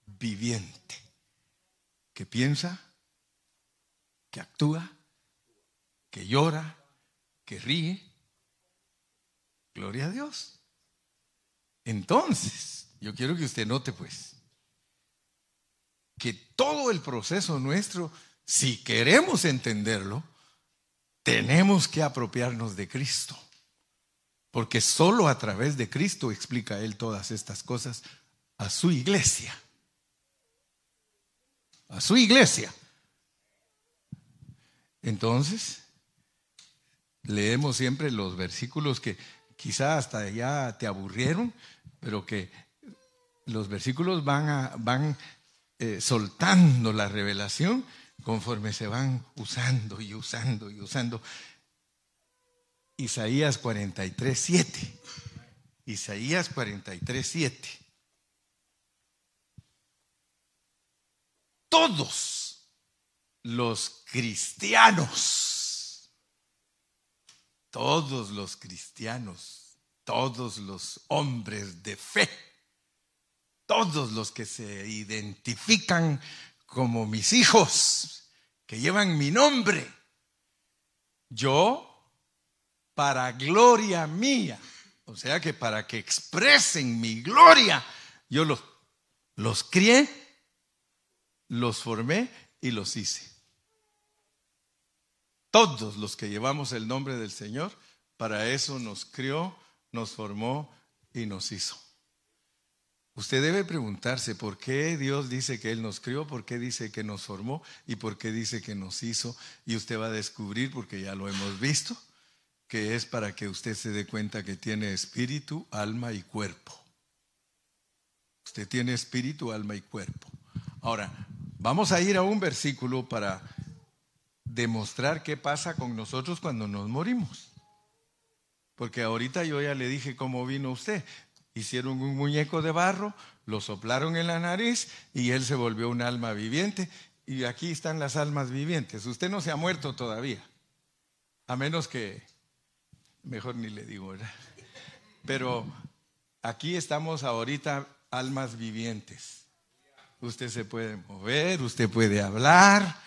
viviente que piensa, que actúa, que llora, que ríe. Gloria a Dios. Entonces, yo quiero que usted note pues que todo el proceso nuestro, si queremos entenderlo, tenemos que apropiarnos de Cristo. Porque solo a través de Cristo explica Él todas estas cosas a su iglesia. A su iglesia. Entonces, leemos siempre los versículos que quizá hasta ya te aburrieron, pero que los versículos van, a, van eh, soltando la revelación conforme se van usando y usando y usando. Isaías 43, 7. Isaías 43, 7. Todos los cristianos, todos los cristianos todos los hombres de fe, todos los que se identifican como mis hijos, que llevan mi nombre, yo, para gloria mía, o sea que para que expresen mi gloria, yo los, los crié, los formé y los hice. Todos los que llevamos el nombre del Señor, para eso nos crió, nos formó y nos hizo. Usted debe preguntarse por qué Dios dice que Él nos crió, por qué dice que nos formó y por qué dice que nos hizo. Y usted va a descubrir, porque ya lo hemos visto, que es para que usted se dé cuenta que tiene espíritu, alma y cuerpo. Usted tiene espíritu, alma y cuerpo. Ahora, vamos a ir a un versículo para demostrar qué pasa con nosotros cuando nos morimos. Porque ahorita yo ya le dije cómo vino usted. Hicieron un muñeco de barro, lo soplaron en la nariz y él se volvió un alma viviente y aquí están las almas vivientes. Usted no se ha muerto todavía, a menos que, mejor ni le digo, ¿verdad? Pero aquí estamos ahorita almas vivientes. Usted se puede mover, usted puede hablar,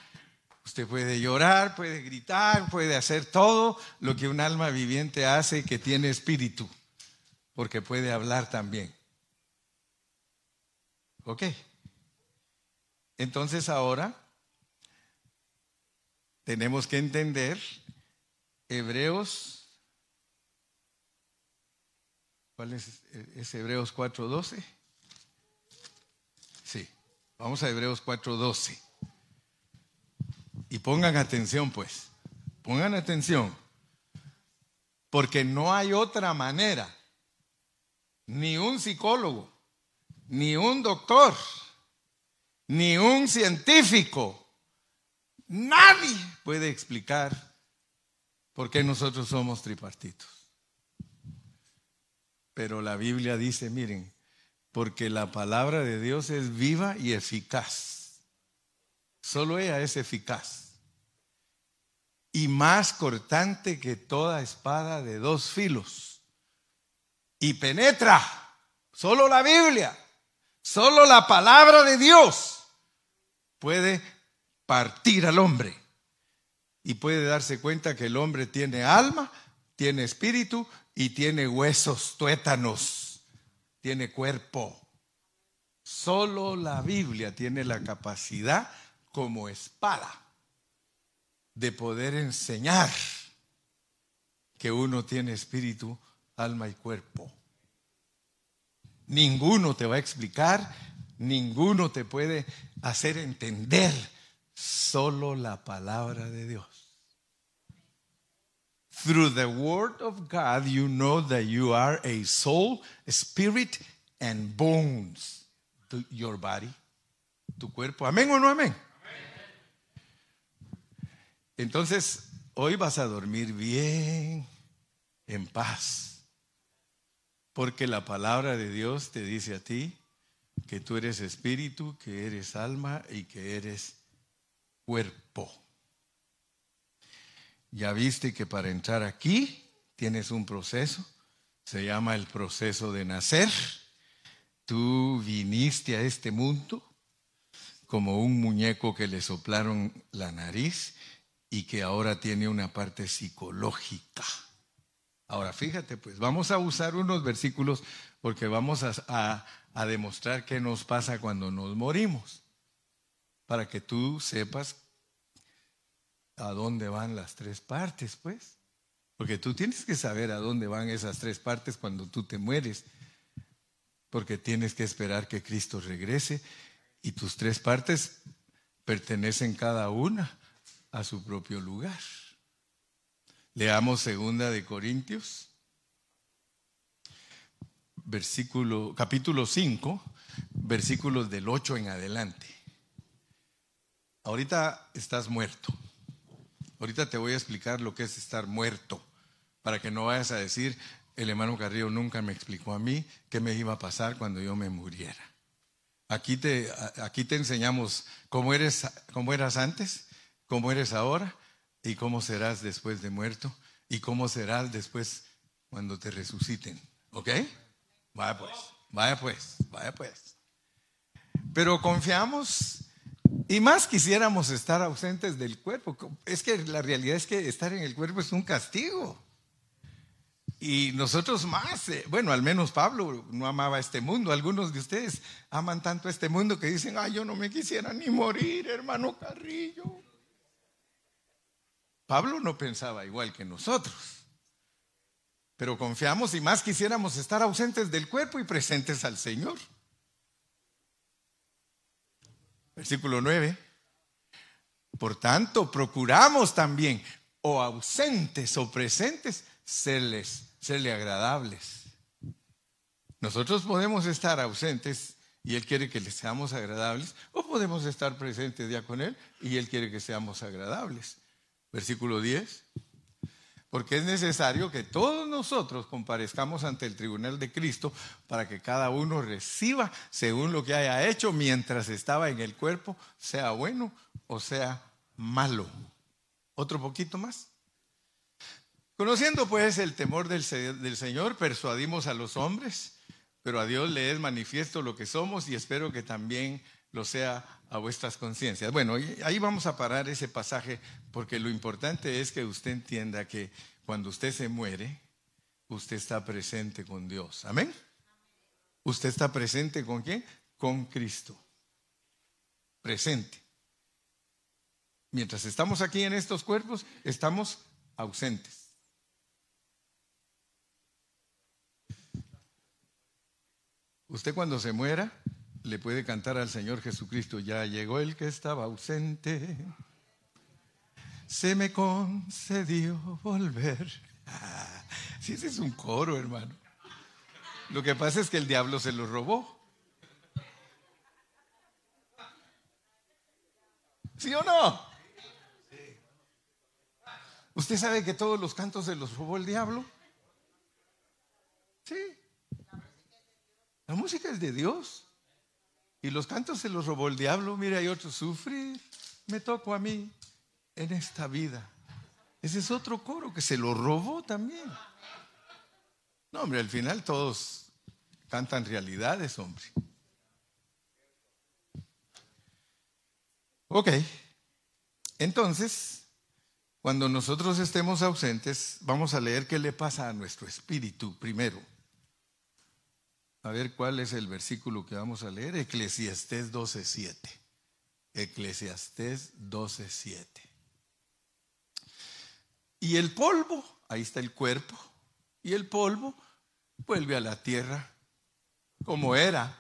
usted puede llorar, puede gritar, puede hacer todo lo que un alma viviente hace que tiene espíritu, porque puede hablar también. ¿Ok? Entonces ahora tenemos que entender Hebreos, ¿cuál es? ¿Es Hebreos 4.12? Vamos a Hebreos 4.12. Y pongan atención pues, pongan atención, porque no hay otra manera, ni un psicólogo, ni un doctor, ni un científico, nadie puede explicar por qué nosotros somos tripartitos. Pero la Biblia dice, miren, porque la palabra de Dios es viva y eficaz. Solo ella es eficaz. Y más cortante que toda espada de dos filos. Y penetra. Solo la Biblia. Solo la palabra de Dios puede partir al hombre y puede darse cuenta que el hombre tiene alma, tiene espíritu y tiene huesos, tuétanos, tiene cuerpo. Solo la Biblia tiene la capacidad como espada de poder enseñar que uno tiene espíritu, alma y cuerpo. Ninguno te va a explicar Ninguno te puede hacer entender, solo la palabra de Dios. Through the word of God, you know that you are a soul, spirit, and bones. To your body, tu cuerpo. Amén o no amén. Entonces, hoy vas a dormir bien, en paz. Porque la palabra de Dios te dice a ti, que tú eres espíritu, que eres alma y que eres cuerpo. Ya viste que para entrar aquí tienes un proceso, se llama el proceso de nacer. Tú viniste a este mundo como un muñeco que le soplaron la nariz y que ahora tiene una parte psicológica. Ahora fíjate, pues vamos a usar unos versículos porque vamos a, a demostrar qué nos pasa cuando nos morimos, para que tú sepas a dónde van las tres partes, pues. Porque tú tienes que saber a dónde van esas tres partes cuando tú te mueres, porque tienes que esperar que Cristo regrese y tus tres partes pertenecen cada una a su propio lugar. Leamos segunda de Corintios versículo, capítulo 5, versículos del 8 en adelante. Ahorita estás muerto. Ahorita te voy a explicar lo que es estar muerto, para que no vayas a decir, el hermano Carrillo nunca me explicó a mí qué me iba a pasar cuando yo me muriera. Aquí te, aquí te enseñamos cómo, eres, cómo eras antes, cómo eres ahora y cómo serás después de muerto y cómo serás después cuando te resuciten. ¿Ok? Vaya pues, vaya pues, vaya pues. Pero confiamos y más quisiéramos estar ausentes del cuerpo. Es que la realidad es que estar en el cuerpo es un castigo. Y nosotros más, eh, bueno, al menos Pablo no amaba este mundo. Algunos de ustedes aman tanto este mundo que dicen, ay, yo no me quisiera ni morir, hermano Carrillo. Pablo no pensaba igual que nosotros pero confiamos y más quisiéramos estar ausentes del cuerpo y presentes al Señor. Versículo 9. Por tanto, procuramos también, o ausentes o presentes, serles, serle agradables. Nosotros podemos estar ausentes y Él quiere que le seamos agradables, o podemos estar presentes ya con Él y Él quiere que seamos agradables. Versículo 10 porque es necesario que todos nosotros comparezcamos ante el tribunal de Cristo para que cada uno reciba según lo que haya hecho mientras estaba en el cuerpo, sea bueno o sea malo. Otro poquito más. Conociendo pues el temor del, del Señor, persuadimos a los hombres, pero a Dios le es manifiesto lo que somos y espero que también lo sea a vuestras conciencias. Bueno, ahí vamos a parar ese pasaje porque lo importante es que usted entienda que cuando usted se muere, usted está presente con Dios. Amén. Usted está presente con quién? Con Cristo. Presente. Mientras estamos aquí en estos cuerpos, estamos ausentes. Usted cuando se muera, le puede cantar al Señor Jesucristo, ya llegó el que estaba ausente, se me concedió volver. Si ese es un coro, hermano. Lo que pasa es que el diablo se lo robó. ¿Sí o no? ¿Usted sabe que todos los cantos se los robó el diablo? Sí. La música es de Dios. Y los cantos se los robó el diablo. Mira, hay otro, sufrir, me tocó a mí en esta vida. Ese es otro coro que se lo robó también. No, hombre, al final todos cantan realidades, hombre. Ok, entonces, cuando nosotros estemos ausentes, vamos a leer qué le pasa a nuestro espíritu primero. A ver cuál es el versículo que vamos a leer. Eclesiastés 12.7. Eclesiastés 12.7. Y el polvo, ahí está el cuerpo, y el polvo vuelve a la tierra como era.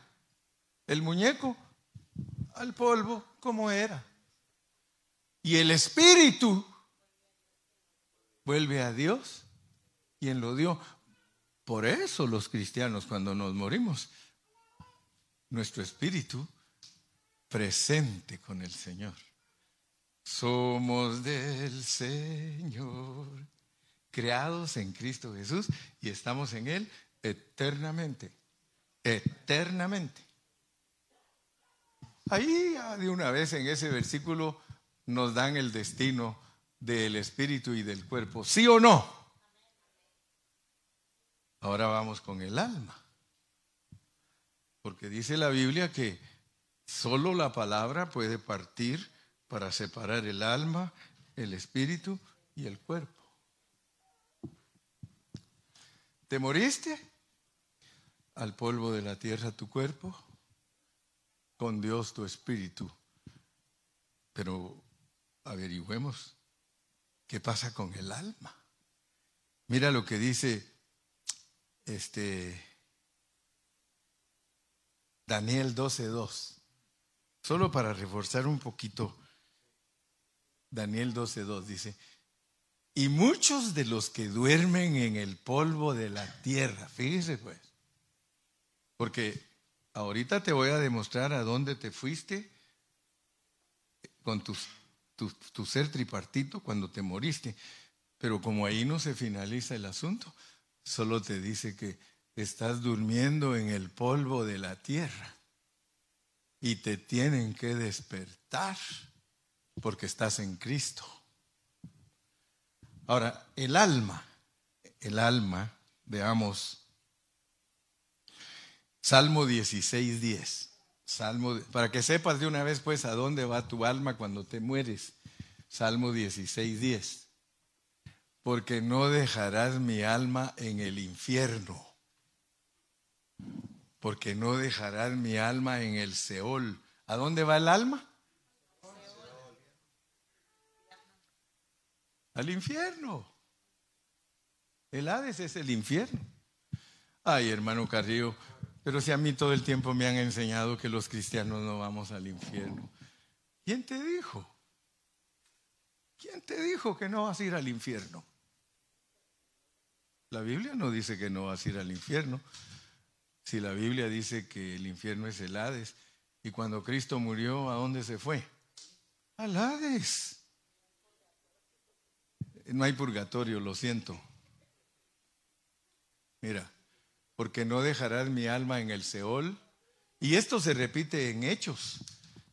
El muñeco al polvo como era. Y el espíritu vuelve a Dios, quien lo dio. Por eso los cristianos cuando nos morimos, nuestro espíritu presente con el Señor. Somos del Señor, creados en Cristo Jesús y estamos en Él eternamente, eternamente. Ahí de una vez en ese versículo nos dan el destino del espíritu y del cuerpo, ¿sí o no? Ahora vamos con el alma. Porque dice la Biblia que solo la palabra puede partir para separar el alma, el espíritu y el cuerpo. ¿Te moriste? Al polvo de la tierra tu cuerpo, con Dios tu espíritu. Pero averigüemos qué pasa con el alma. Mira lo que dice este, Daniel 12.2. Solo para reforzar un poquito, Daniel 12.2 dice, y muchos de los que duermen en el polvo de la tierra, fíjese pues, porque ahorita te voy a demostrar a dónde te fuiste con tu, tu ser tripartito cuando te moriste, pero como ahí no se finaliza el asunto, solo te dice que estás durmiendo en el polvo de la tierra y te tienen que despertar porque estás en Cristo. Ahora, el alma, el alma, veamos, Salmo 16, 10. Salmo, para que sepas de una vez pues a dónde va tu alma cuando te mueres. Salmo 16, 10 porque no dejarás mi alma en el infierno, porque no dejarás mi alma en el Seol. ¿A dónde va el alma? Al infierno. El Hades es el infierno. Ay, hermano Carrillo, pero si a mí todo el tiempo me han enseñado que los cristianos no vamos al infierno. ¿Quién te dijo? ¿Quién te dijo que no vas a ir al infierno? La Biblia no dice que no vas a ir al infierno. Si la Biblia dice que el infierno es el Hades, y cuando Cristo murió, ¿a dónde se fue? Al Hades. no hay purgatorio, lo siento. Mira, porque no dejarás mi alma en el Seol. Y esto se repite en Hechos.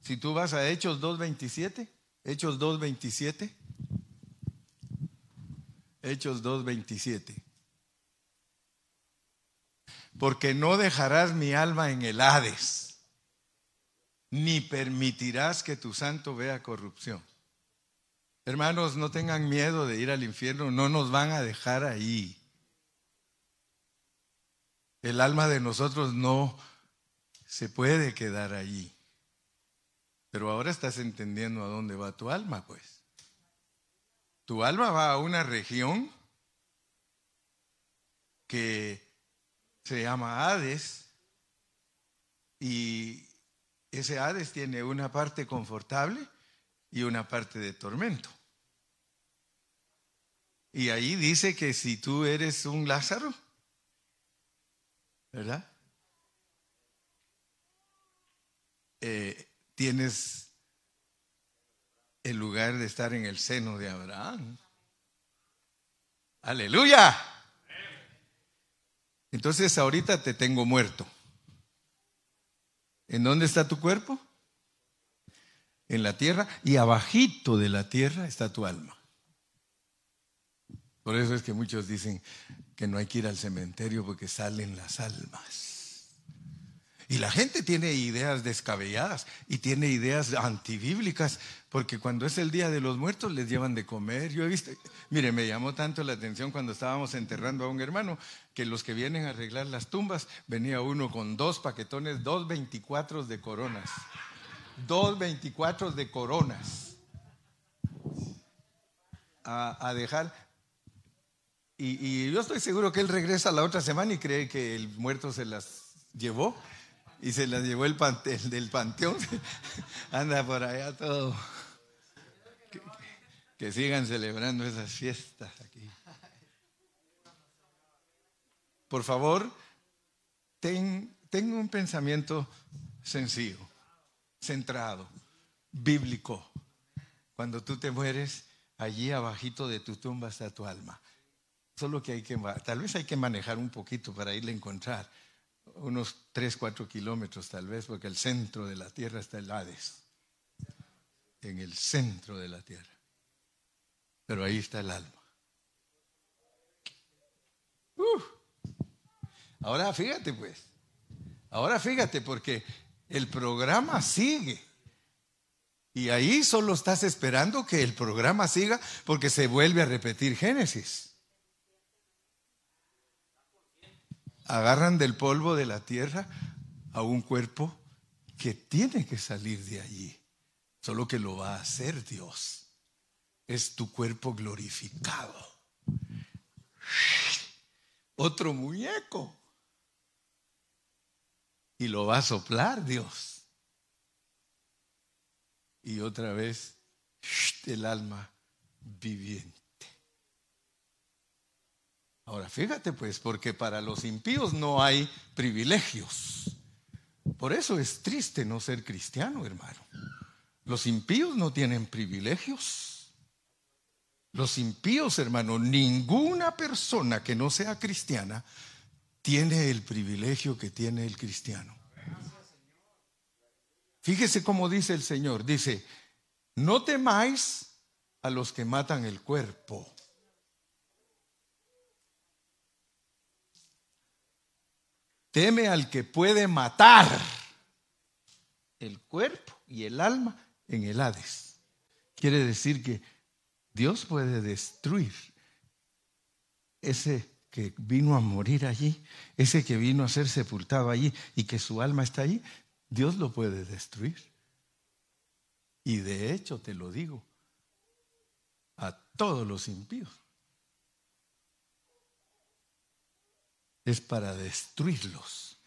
Si tú vas a Hechos 2.27, Hechos 2.27, Hechos 2.27. Porque no dejarás mi alma en el Hades, ni permitirás que tu santo vea corrupción. Hermanos, no tengan miedo de ir al infierno, no nos van a dejar ahí. El alma de nosotros no se puede quedar allí. Pero ahora estás entendiendo a dónde va tu alma, pues. Tu alma va a una región que se llama Hades y ese Hades tiene una parte confortable y una parte de tormento. Y ahí dice que si tú eres un Lázaro, ¿verdad? Eh, tienes el lugar de estar en el seno de Abraham. Aleluya. Entonces ahorita te tengo muerto. ¿En dónde está tu cuerpo? En la tierra y abajito de la tierra está tu alma. Por eso es que muchos dicen que no hay que ir al cementerio porque salen las almas. Y la gente tiene ideas descabelladas y tiene ideas antibíblicas, porque cuando es el día de los muertos les llevan de comer. Yo he visto, mire, me llamó tanto la atención cuando estábamos enterrando a un hermano, que los que vienen a arreglar las tumbas, venía uno con dos paquetones, dos veinticuatro de coronas. Dos veinticuatro de coronas. A, a dejar, y, yo estoy seguro que él regresa la otra semana y cree que el muerto se las llevó y se las llevó el, del panteón. Anda por allá todo. Que, sigan celebrando esas fiestas aquí. Por favor, ten, un pensamiento sencillo, centrado, bíblico. Cuando tú te mueres, allí abajito de tu tumba está tu alma. Solo que hay que, tal vez hay que manejar un poquito para irle a encontrar, unos 3, 4 kilómetros tal vez, porque el centro de la tierra está el Hades, en el centro de la tierra. Pero ahí está el alma. Ahora fíjate pues, ahora fíjate porque el programa sigue. Y ahí solo estás esperando que el programa siga porque se vuelve a repetir Génesis. Agarran del polvo de la tierra a un cuerpo que tiene que salir de allí. Solo que lo va a hacer Dios. Es tu cuerpo glorificado. Otro muñeco. Y lo va a soplar Dios. Y otra vez el alma viviente. Ahora, fíjate pues, porque para los impíos no hay privilegios. Por eso es triste no ser cristiano, hermano. Los impíos no tienen privilegios. Los impíos, hermano, ninguna persona que no sea cristiana tiene el privilegio que tiene el cristiano. Fíjese cómo dice el Señor. Dice, no temáis a los que matan el cuerpo Teme al que puede matar el cuerpo y el alma en el Hades. Quiere decir que Dios puede destruir ese que vino a morir allí, ese que vino a ser sepultado allí y que su alma está allí, Dios lo puede destruir. Y de hecho te lo digo, a todos los impíos. Es para destruirlos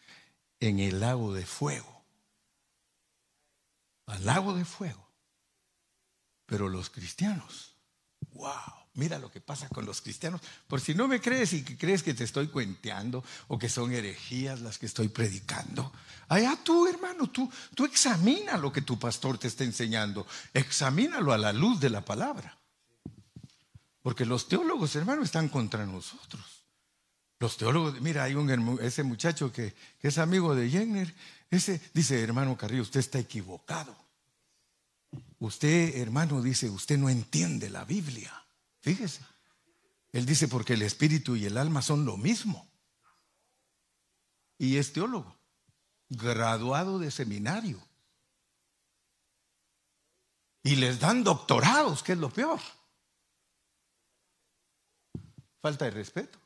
en el lago de fuego. Al lago de fuego. Pero los cristianos, wow, mira lo que pasa con los cristianos. Por si no me crees y que crees que te estoy cuenteando o que son herejías las que estoy predicando, allá tú, hermano, tú, tú examina lo que tu pastor te está enseñando. Examínalo a la luz de la palabra. Porque los teólogos, hermano, están contra nosotros. Los teólogos, mira, hay un ese muchacho que, es amigo de Jenner, ese dice, hermano Carrillo, usted está equivocado. Usted, hermano, dice, usted no entiende la Biblia. Fíjese. Él dice, porque el espíritu y el alma son lo mismo. Y es teólogo, graduado de seminario. Y les dan doctorados, que es lo peor. Falta de respeto.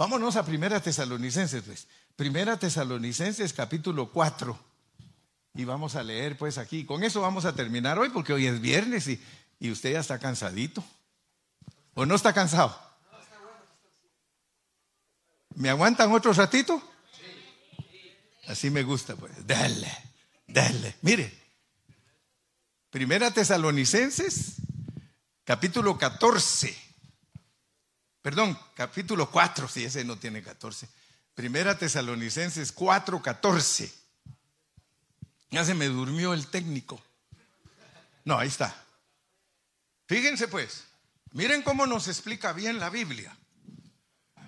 Vámonos a Primera Tesalonicenses, pues. Primera Tesalonicenses capítulo 4. Y vamos a leer pues aquí. Con eso vamos a terminar hoy porque hoy es viernes y, y usted ya está cansadito. ¿O no está cansado? ¿Me aguantan otro ratito? Así me gusta, pues. Dale, dale. Mire, Primera Tesalonicenses, capítulo 14. Perdón, capítulo 4, si ese no tiene 14. Primera Tesalonicenses 4, 14. Ya se me durmió el técnico. No, ahí está. Fíjense pues, miren cómo nos explica bien la Biblia.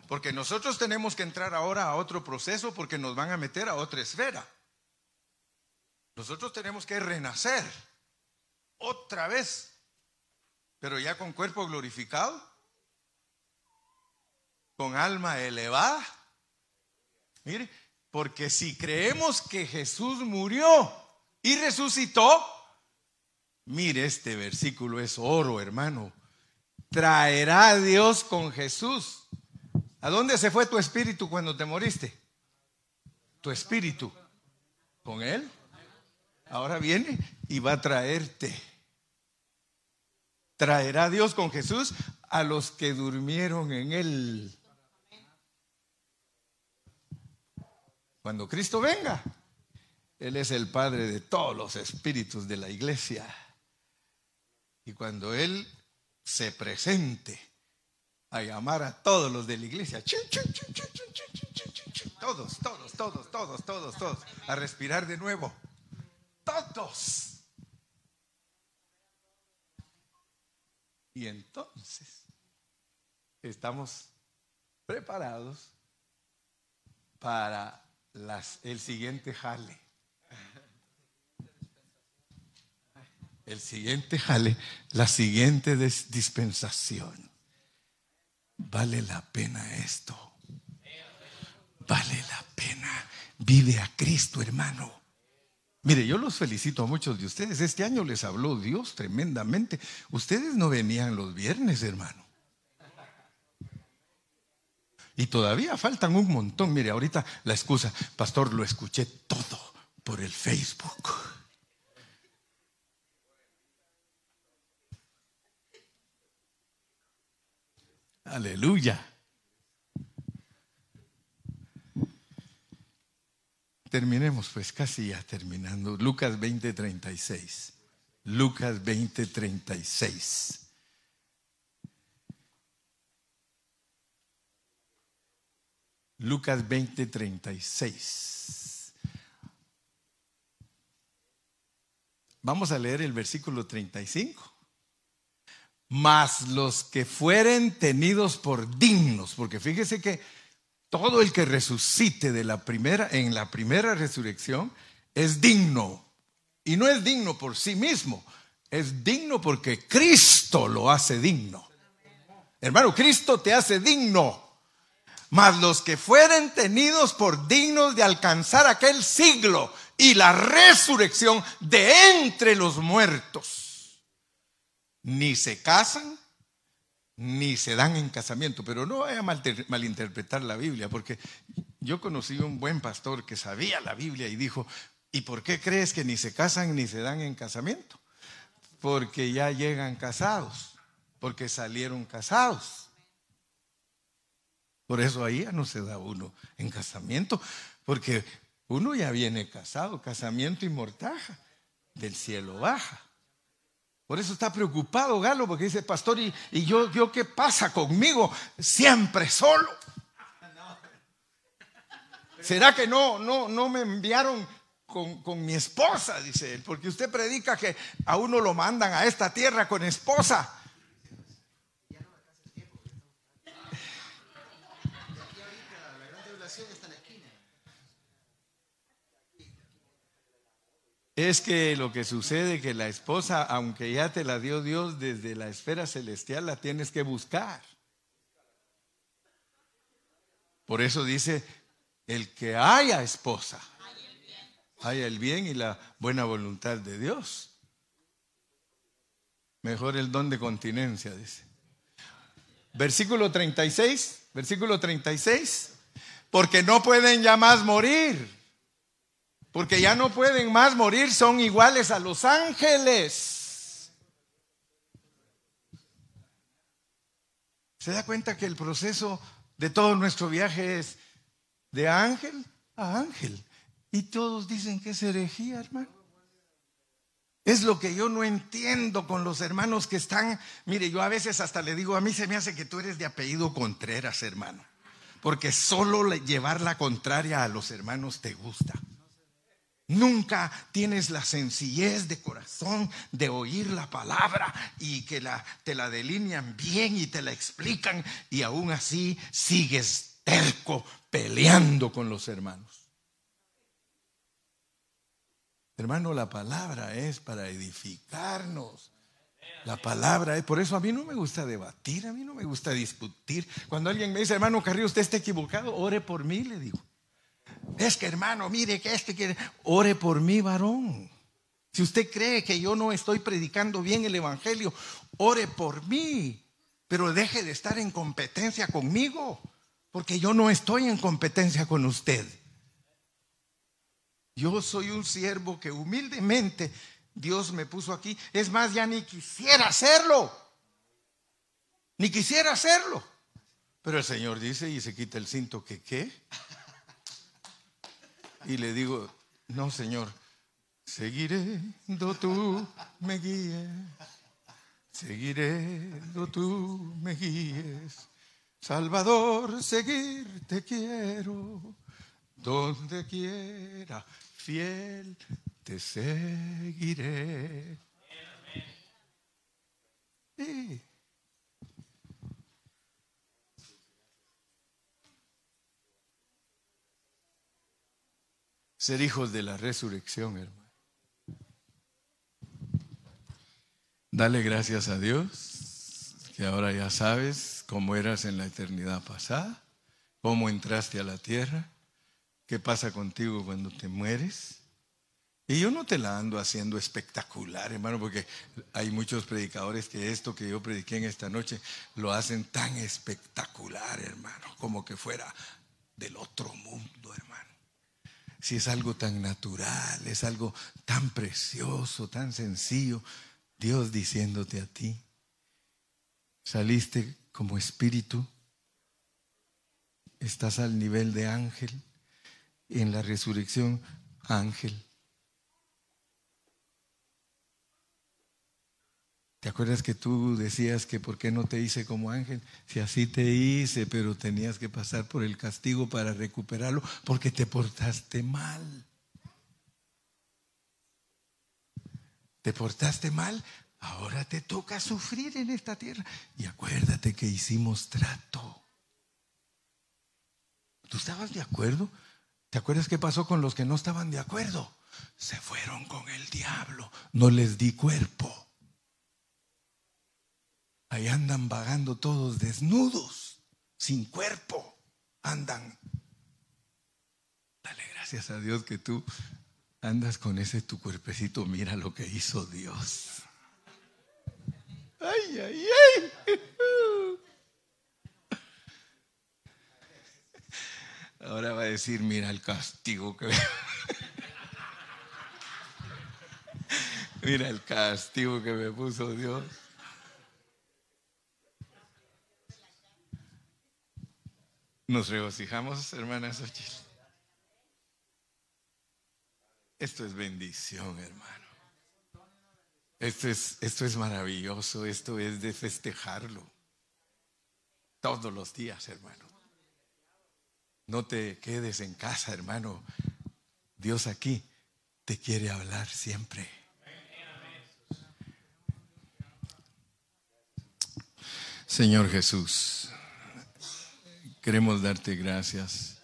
Porque nosotros tenemos que entrar ahora a otro proceso porque nos van a meter a otra esfera. Nosotros tenemos que renacer otra vez, pero ya con cuerpo glorificado, con alma elevada. Mire, porque si creemos que Jesús murió y resucitó, mire, este versículo es oro, hermano. Traerá Dios con Jesús. ¿A dónde se fue tu espíritu cuando te moriste? Tu espíritu. ¿Con Él? Ahora viene y va a traerte. Traerá Dios con Jesús a los que durmieron en Él. Cuando Cristo venga, Él es el Padre de todos los espíritus de la iglesia. Y cuando Él se presente a llamar a todos los de la iglesia, todos, todos, todos, todos, todos, todos, a respirar de nuevo. Todos. Y entonces estamos preparados para las, el siguiente jale. El siguiente jale, la siguiente dispensación. Vale la pena esto. Vale la pena. Vive a Cristo, hermano. Mire, yo los felicito a muchos de ustedes. Este año les habló Dios tremendamente. Ustedes no venían los viernes, hermano. Y todavía faltan un montón. Mire, ahorita la excusa, pastor, lo escuché todo por el Facebook. Aleluya. Terminemos pues casi ya terminando. Lucas 20:36. Lucas 20:36. Lucas 20, 36. Vamos a leer el versículo 35. Mas los que fueren tenidos por dignos, porque fíjese que todo el que resucite de la primera, en la primera resurrección es digno. Y no es digno por sí mismo, es digno porque Cristo lo hace digno. Hermano, Cristo te hace digno mas los que fueren tenidos por dignos de alcanzar aquel siglo y la resurrección de entre los muertos, ni se casan, ni se dan en casamiento. Pero no vaya a malinterpretar la Biblia, porque yo conocí un buen pastor que sabía la Biblia y dijo, ¿y por qué crees que ni se casan ni se dan en casamiento? Porque ya llegan casados, porque salieron casados. Por eso ahí ya no se da uno en casamiento, porque uno ya viene casado, casamiento y mortaja, del cielo baja. Por eso está preocupado Galo, porque dice, pastor, ¿y, yo, yo qué pasa conmigo? Siempre solo. ¿Será que no, no, no me enviaron con, con, mi esposa? Dice él, porque usted predica que a uno lo mandan a esta tierra con esposa. Es que lo que sucede que la esposa, aunque ya te la dio Dios desde la esfera celestial, la tienes que buscar. Por eso dice, el que haya esposa, haya el bien y la buena voluntad de Dios. Mejor el don de continencia, dice. Versículo 36, versículo 36, porque no pueden ya más morir porque ya no pueden más morir, son iguales a los ángeles. ¿Se da cuenta que el proceso de todo nuestro viaje es de ángel a ángel? Y todos dicen que es herejía, hermano. Es lo que yo no entiendo con los hermanos que están. Mire, yo a veces hasta le digo, a mí se me hace que tú eres de apellido Contreras, hermano. Porque solo llevar la contraria a los hermanos te gusta. Nunca tienes la sencillez de corazón de oír la palabra y que te la delinean bien y te la explican y aún así sigues terco peleando con los hermanos. Hermano, la palabra es para edificarnos. La palabra es, por eso a mí no me gusta debatir, a mí no me gusta discutir. Cuando alguien me dice, hermano Carrillo, usted está equivocado, ore por mí, le digo. Es que hermano, mire que este quiere, ore por mí, varón. Si usted cree que yo no estoy predicando bien el Evangelio, ore por mí, pero deje de estar en competencia conmigo, porque yo no estoy en competencia con usted. Yo soy un siervo que humildemente Dios me puso aquí. Es más, ya ni quisiera hacerlo. Ni quisiera hacerlo. Pero el Señor dice y se quita el cinto que qué y le digo, no, Señor, seguiré do tú me guíes, seguiré do tú me guíes. Salvador, seguirte quiero, donde quiera, fiel te seguiré. Sí. Ser hijos de la resurrección, hermano. Dale gracias a Dios, que ahora ya sabes cómo eras en la eternidad pasada, cómo entraste a la tierra, qué pasa contigo cuando te mueres. Y yo no te la ando haciendo espectacular, hermano, porque hay muchos predicadores que esto que yo prediqué en esta noche lo hacen tan espectacular, hermano, como que fuera del otro mundo, hermano si es algo tan natural, es algo tan precioso, tan sencillo, Dios diciéndote a ti, saliste como espíritu, estás al nivel de ángel, en la resurrección ángel. ¿Te acuerdas que tú decías que por qué no te hice como ángel? Si así te hice, pero tenías que pasar por el castigo para recuperarlo porque te portaste mal. ¿Te portaste mal? Ahora te toca sufrir en esta tierra. Y acuérdate que hicimos trato. ¿Tú estabas de acuerdo? ¿Te acuerdas qué pasó con los que no estaban de acuerdo? Se fueron con el diablo. No les di cuerpo. Ahí andan vagando todos desnudos, sin cuerpo, andan. Dale gracias a Dios que tú andas con ese tu cuerpecito, mira lo que hizo Dios. Ay, ay, ay. Ahora va a decir, mira el castigo que... mira el castigo que me puso Dios. Nos regocijamos, hermanas Esto es bendición, hermano. Esto es, esto es maravilloso, esto es de festejarlo. Todos los días, hermano. No te quedes en casa, hermano. Dios aquí te quiere hablar siempre. Señor Jesús. Queremos darte gracias.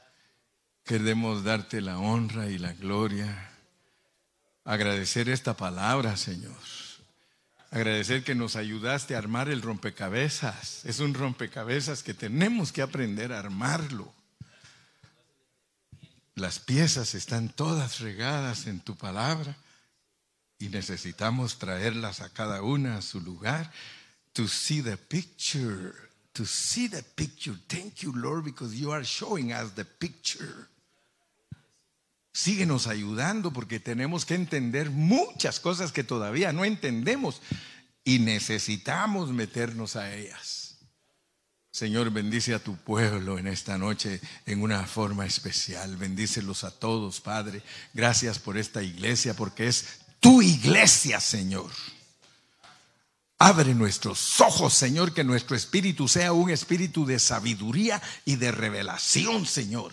Queremos darte la honra y la gloria. agradecer esta palabra, Señor. Agradecer que nos ayudaste a armar el rompecabezas. Es un rompecabezas que tenemos que aprender a armarlo. Las piezas están todas regadas en tu palabra y necesitamos traerlas a cada una a su lugar to see the picture, to see the picture. Thank you, Lord, because you are showing us the picture. Síguenos ayudando porque tenemos que entender muchas cosas que todavía no entendemos y necesitamos meternos a ellas. Señor, bendice a tu pueblo en esta noche en una forma especial. Bendícelos a todos, Padre. Gracias por esta iglesia porque es tu iglesia, Señor. Abre nuestros ojos, Señor, que nuestro espíritu sea un espíritu de sabiduría y de revelación, Señor.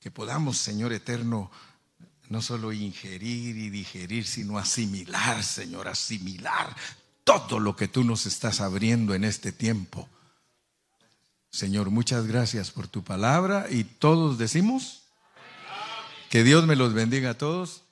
Que podamos, Señor eterno, no solo ingerir y digerir, sino asimilar, Señor, asimilar todo lo que tú nos estás abriendo en este tiempo. Señor, muchas gracias por tu palabra y todos decimos que Dios me los bendiga a todos.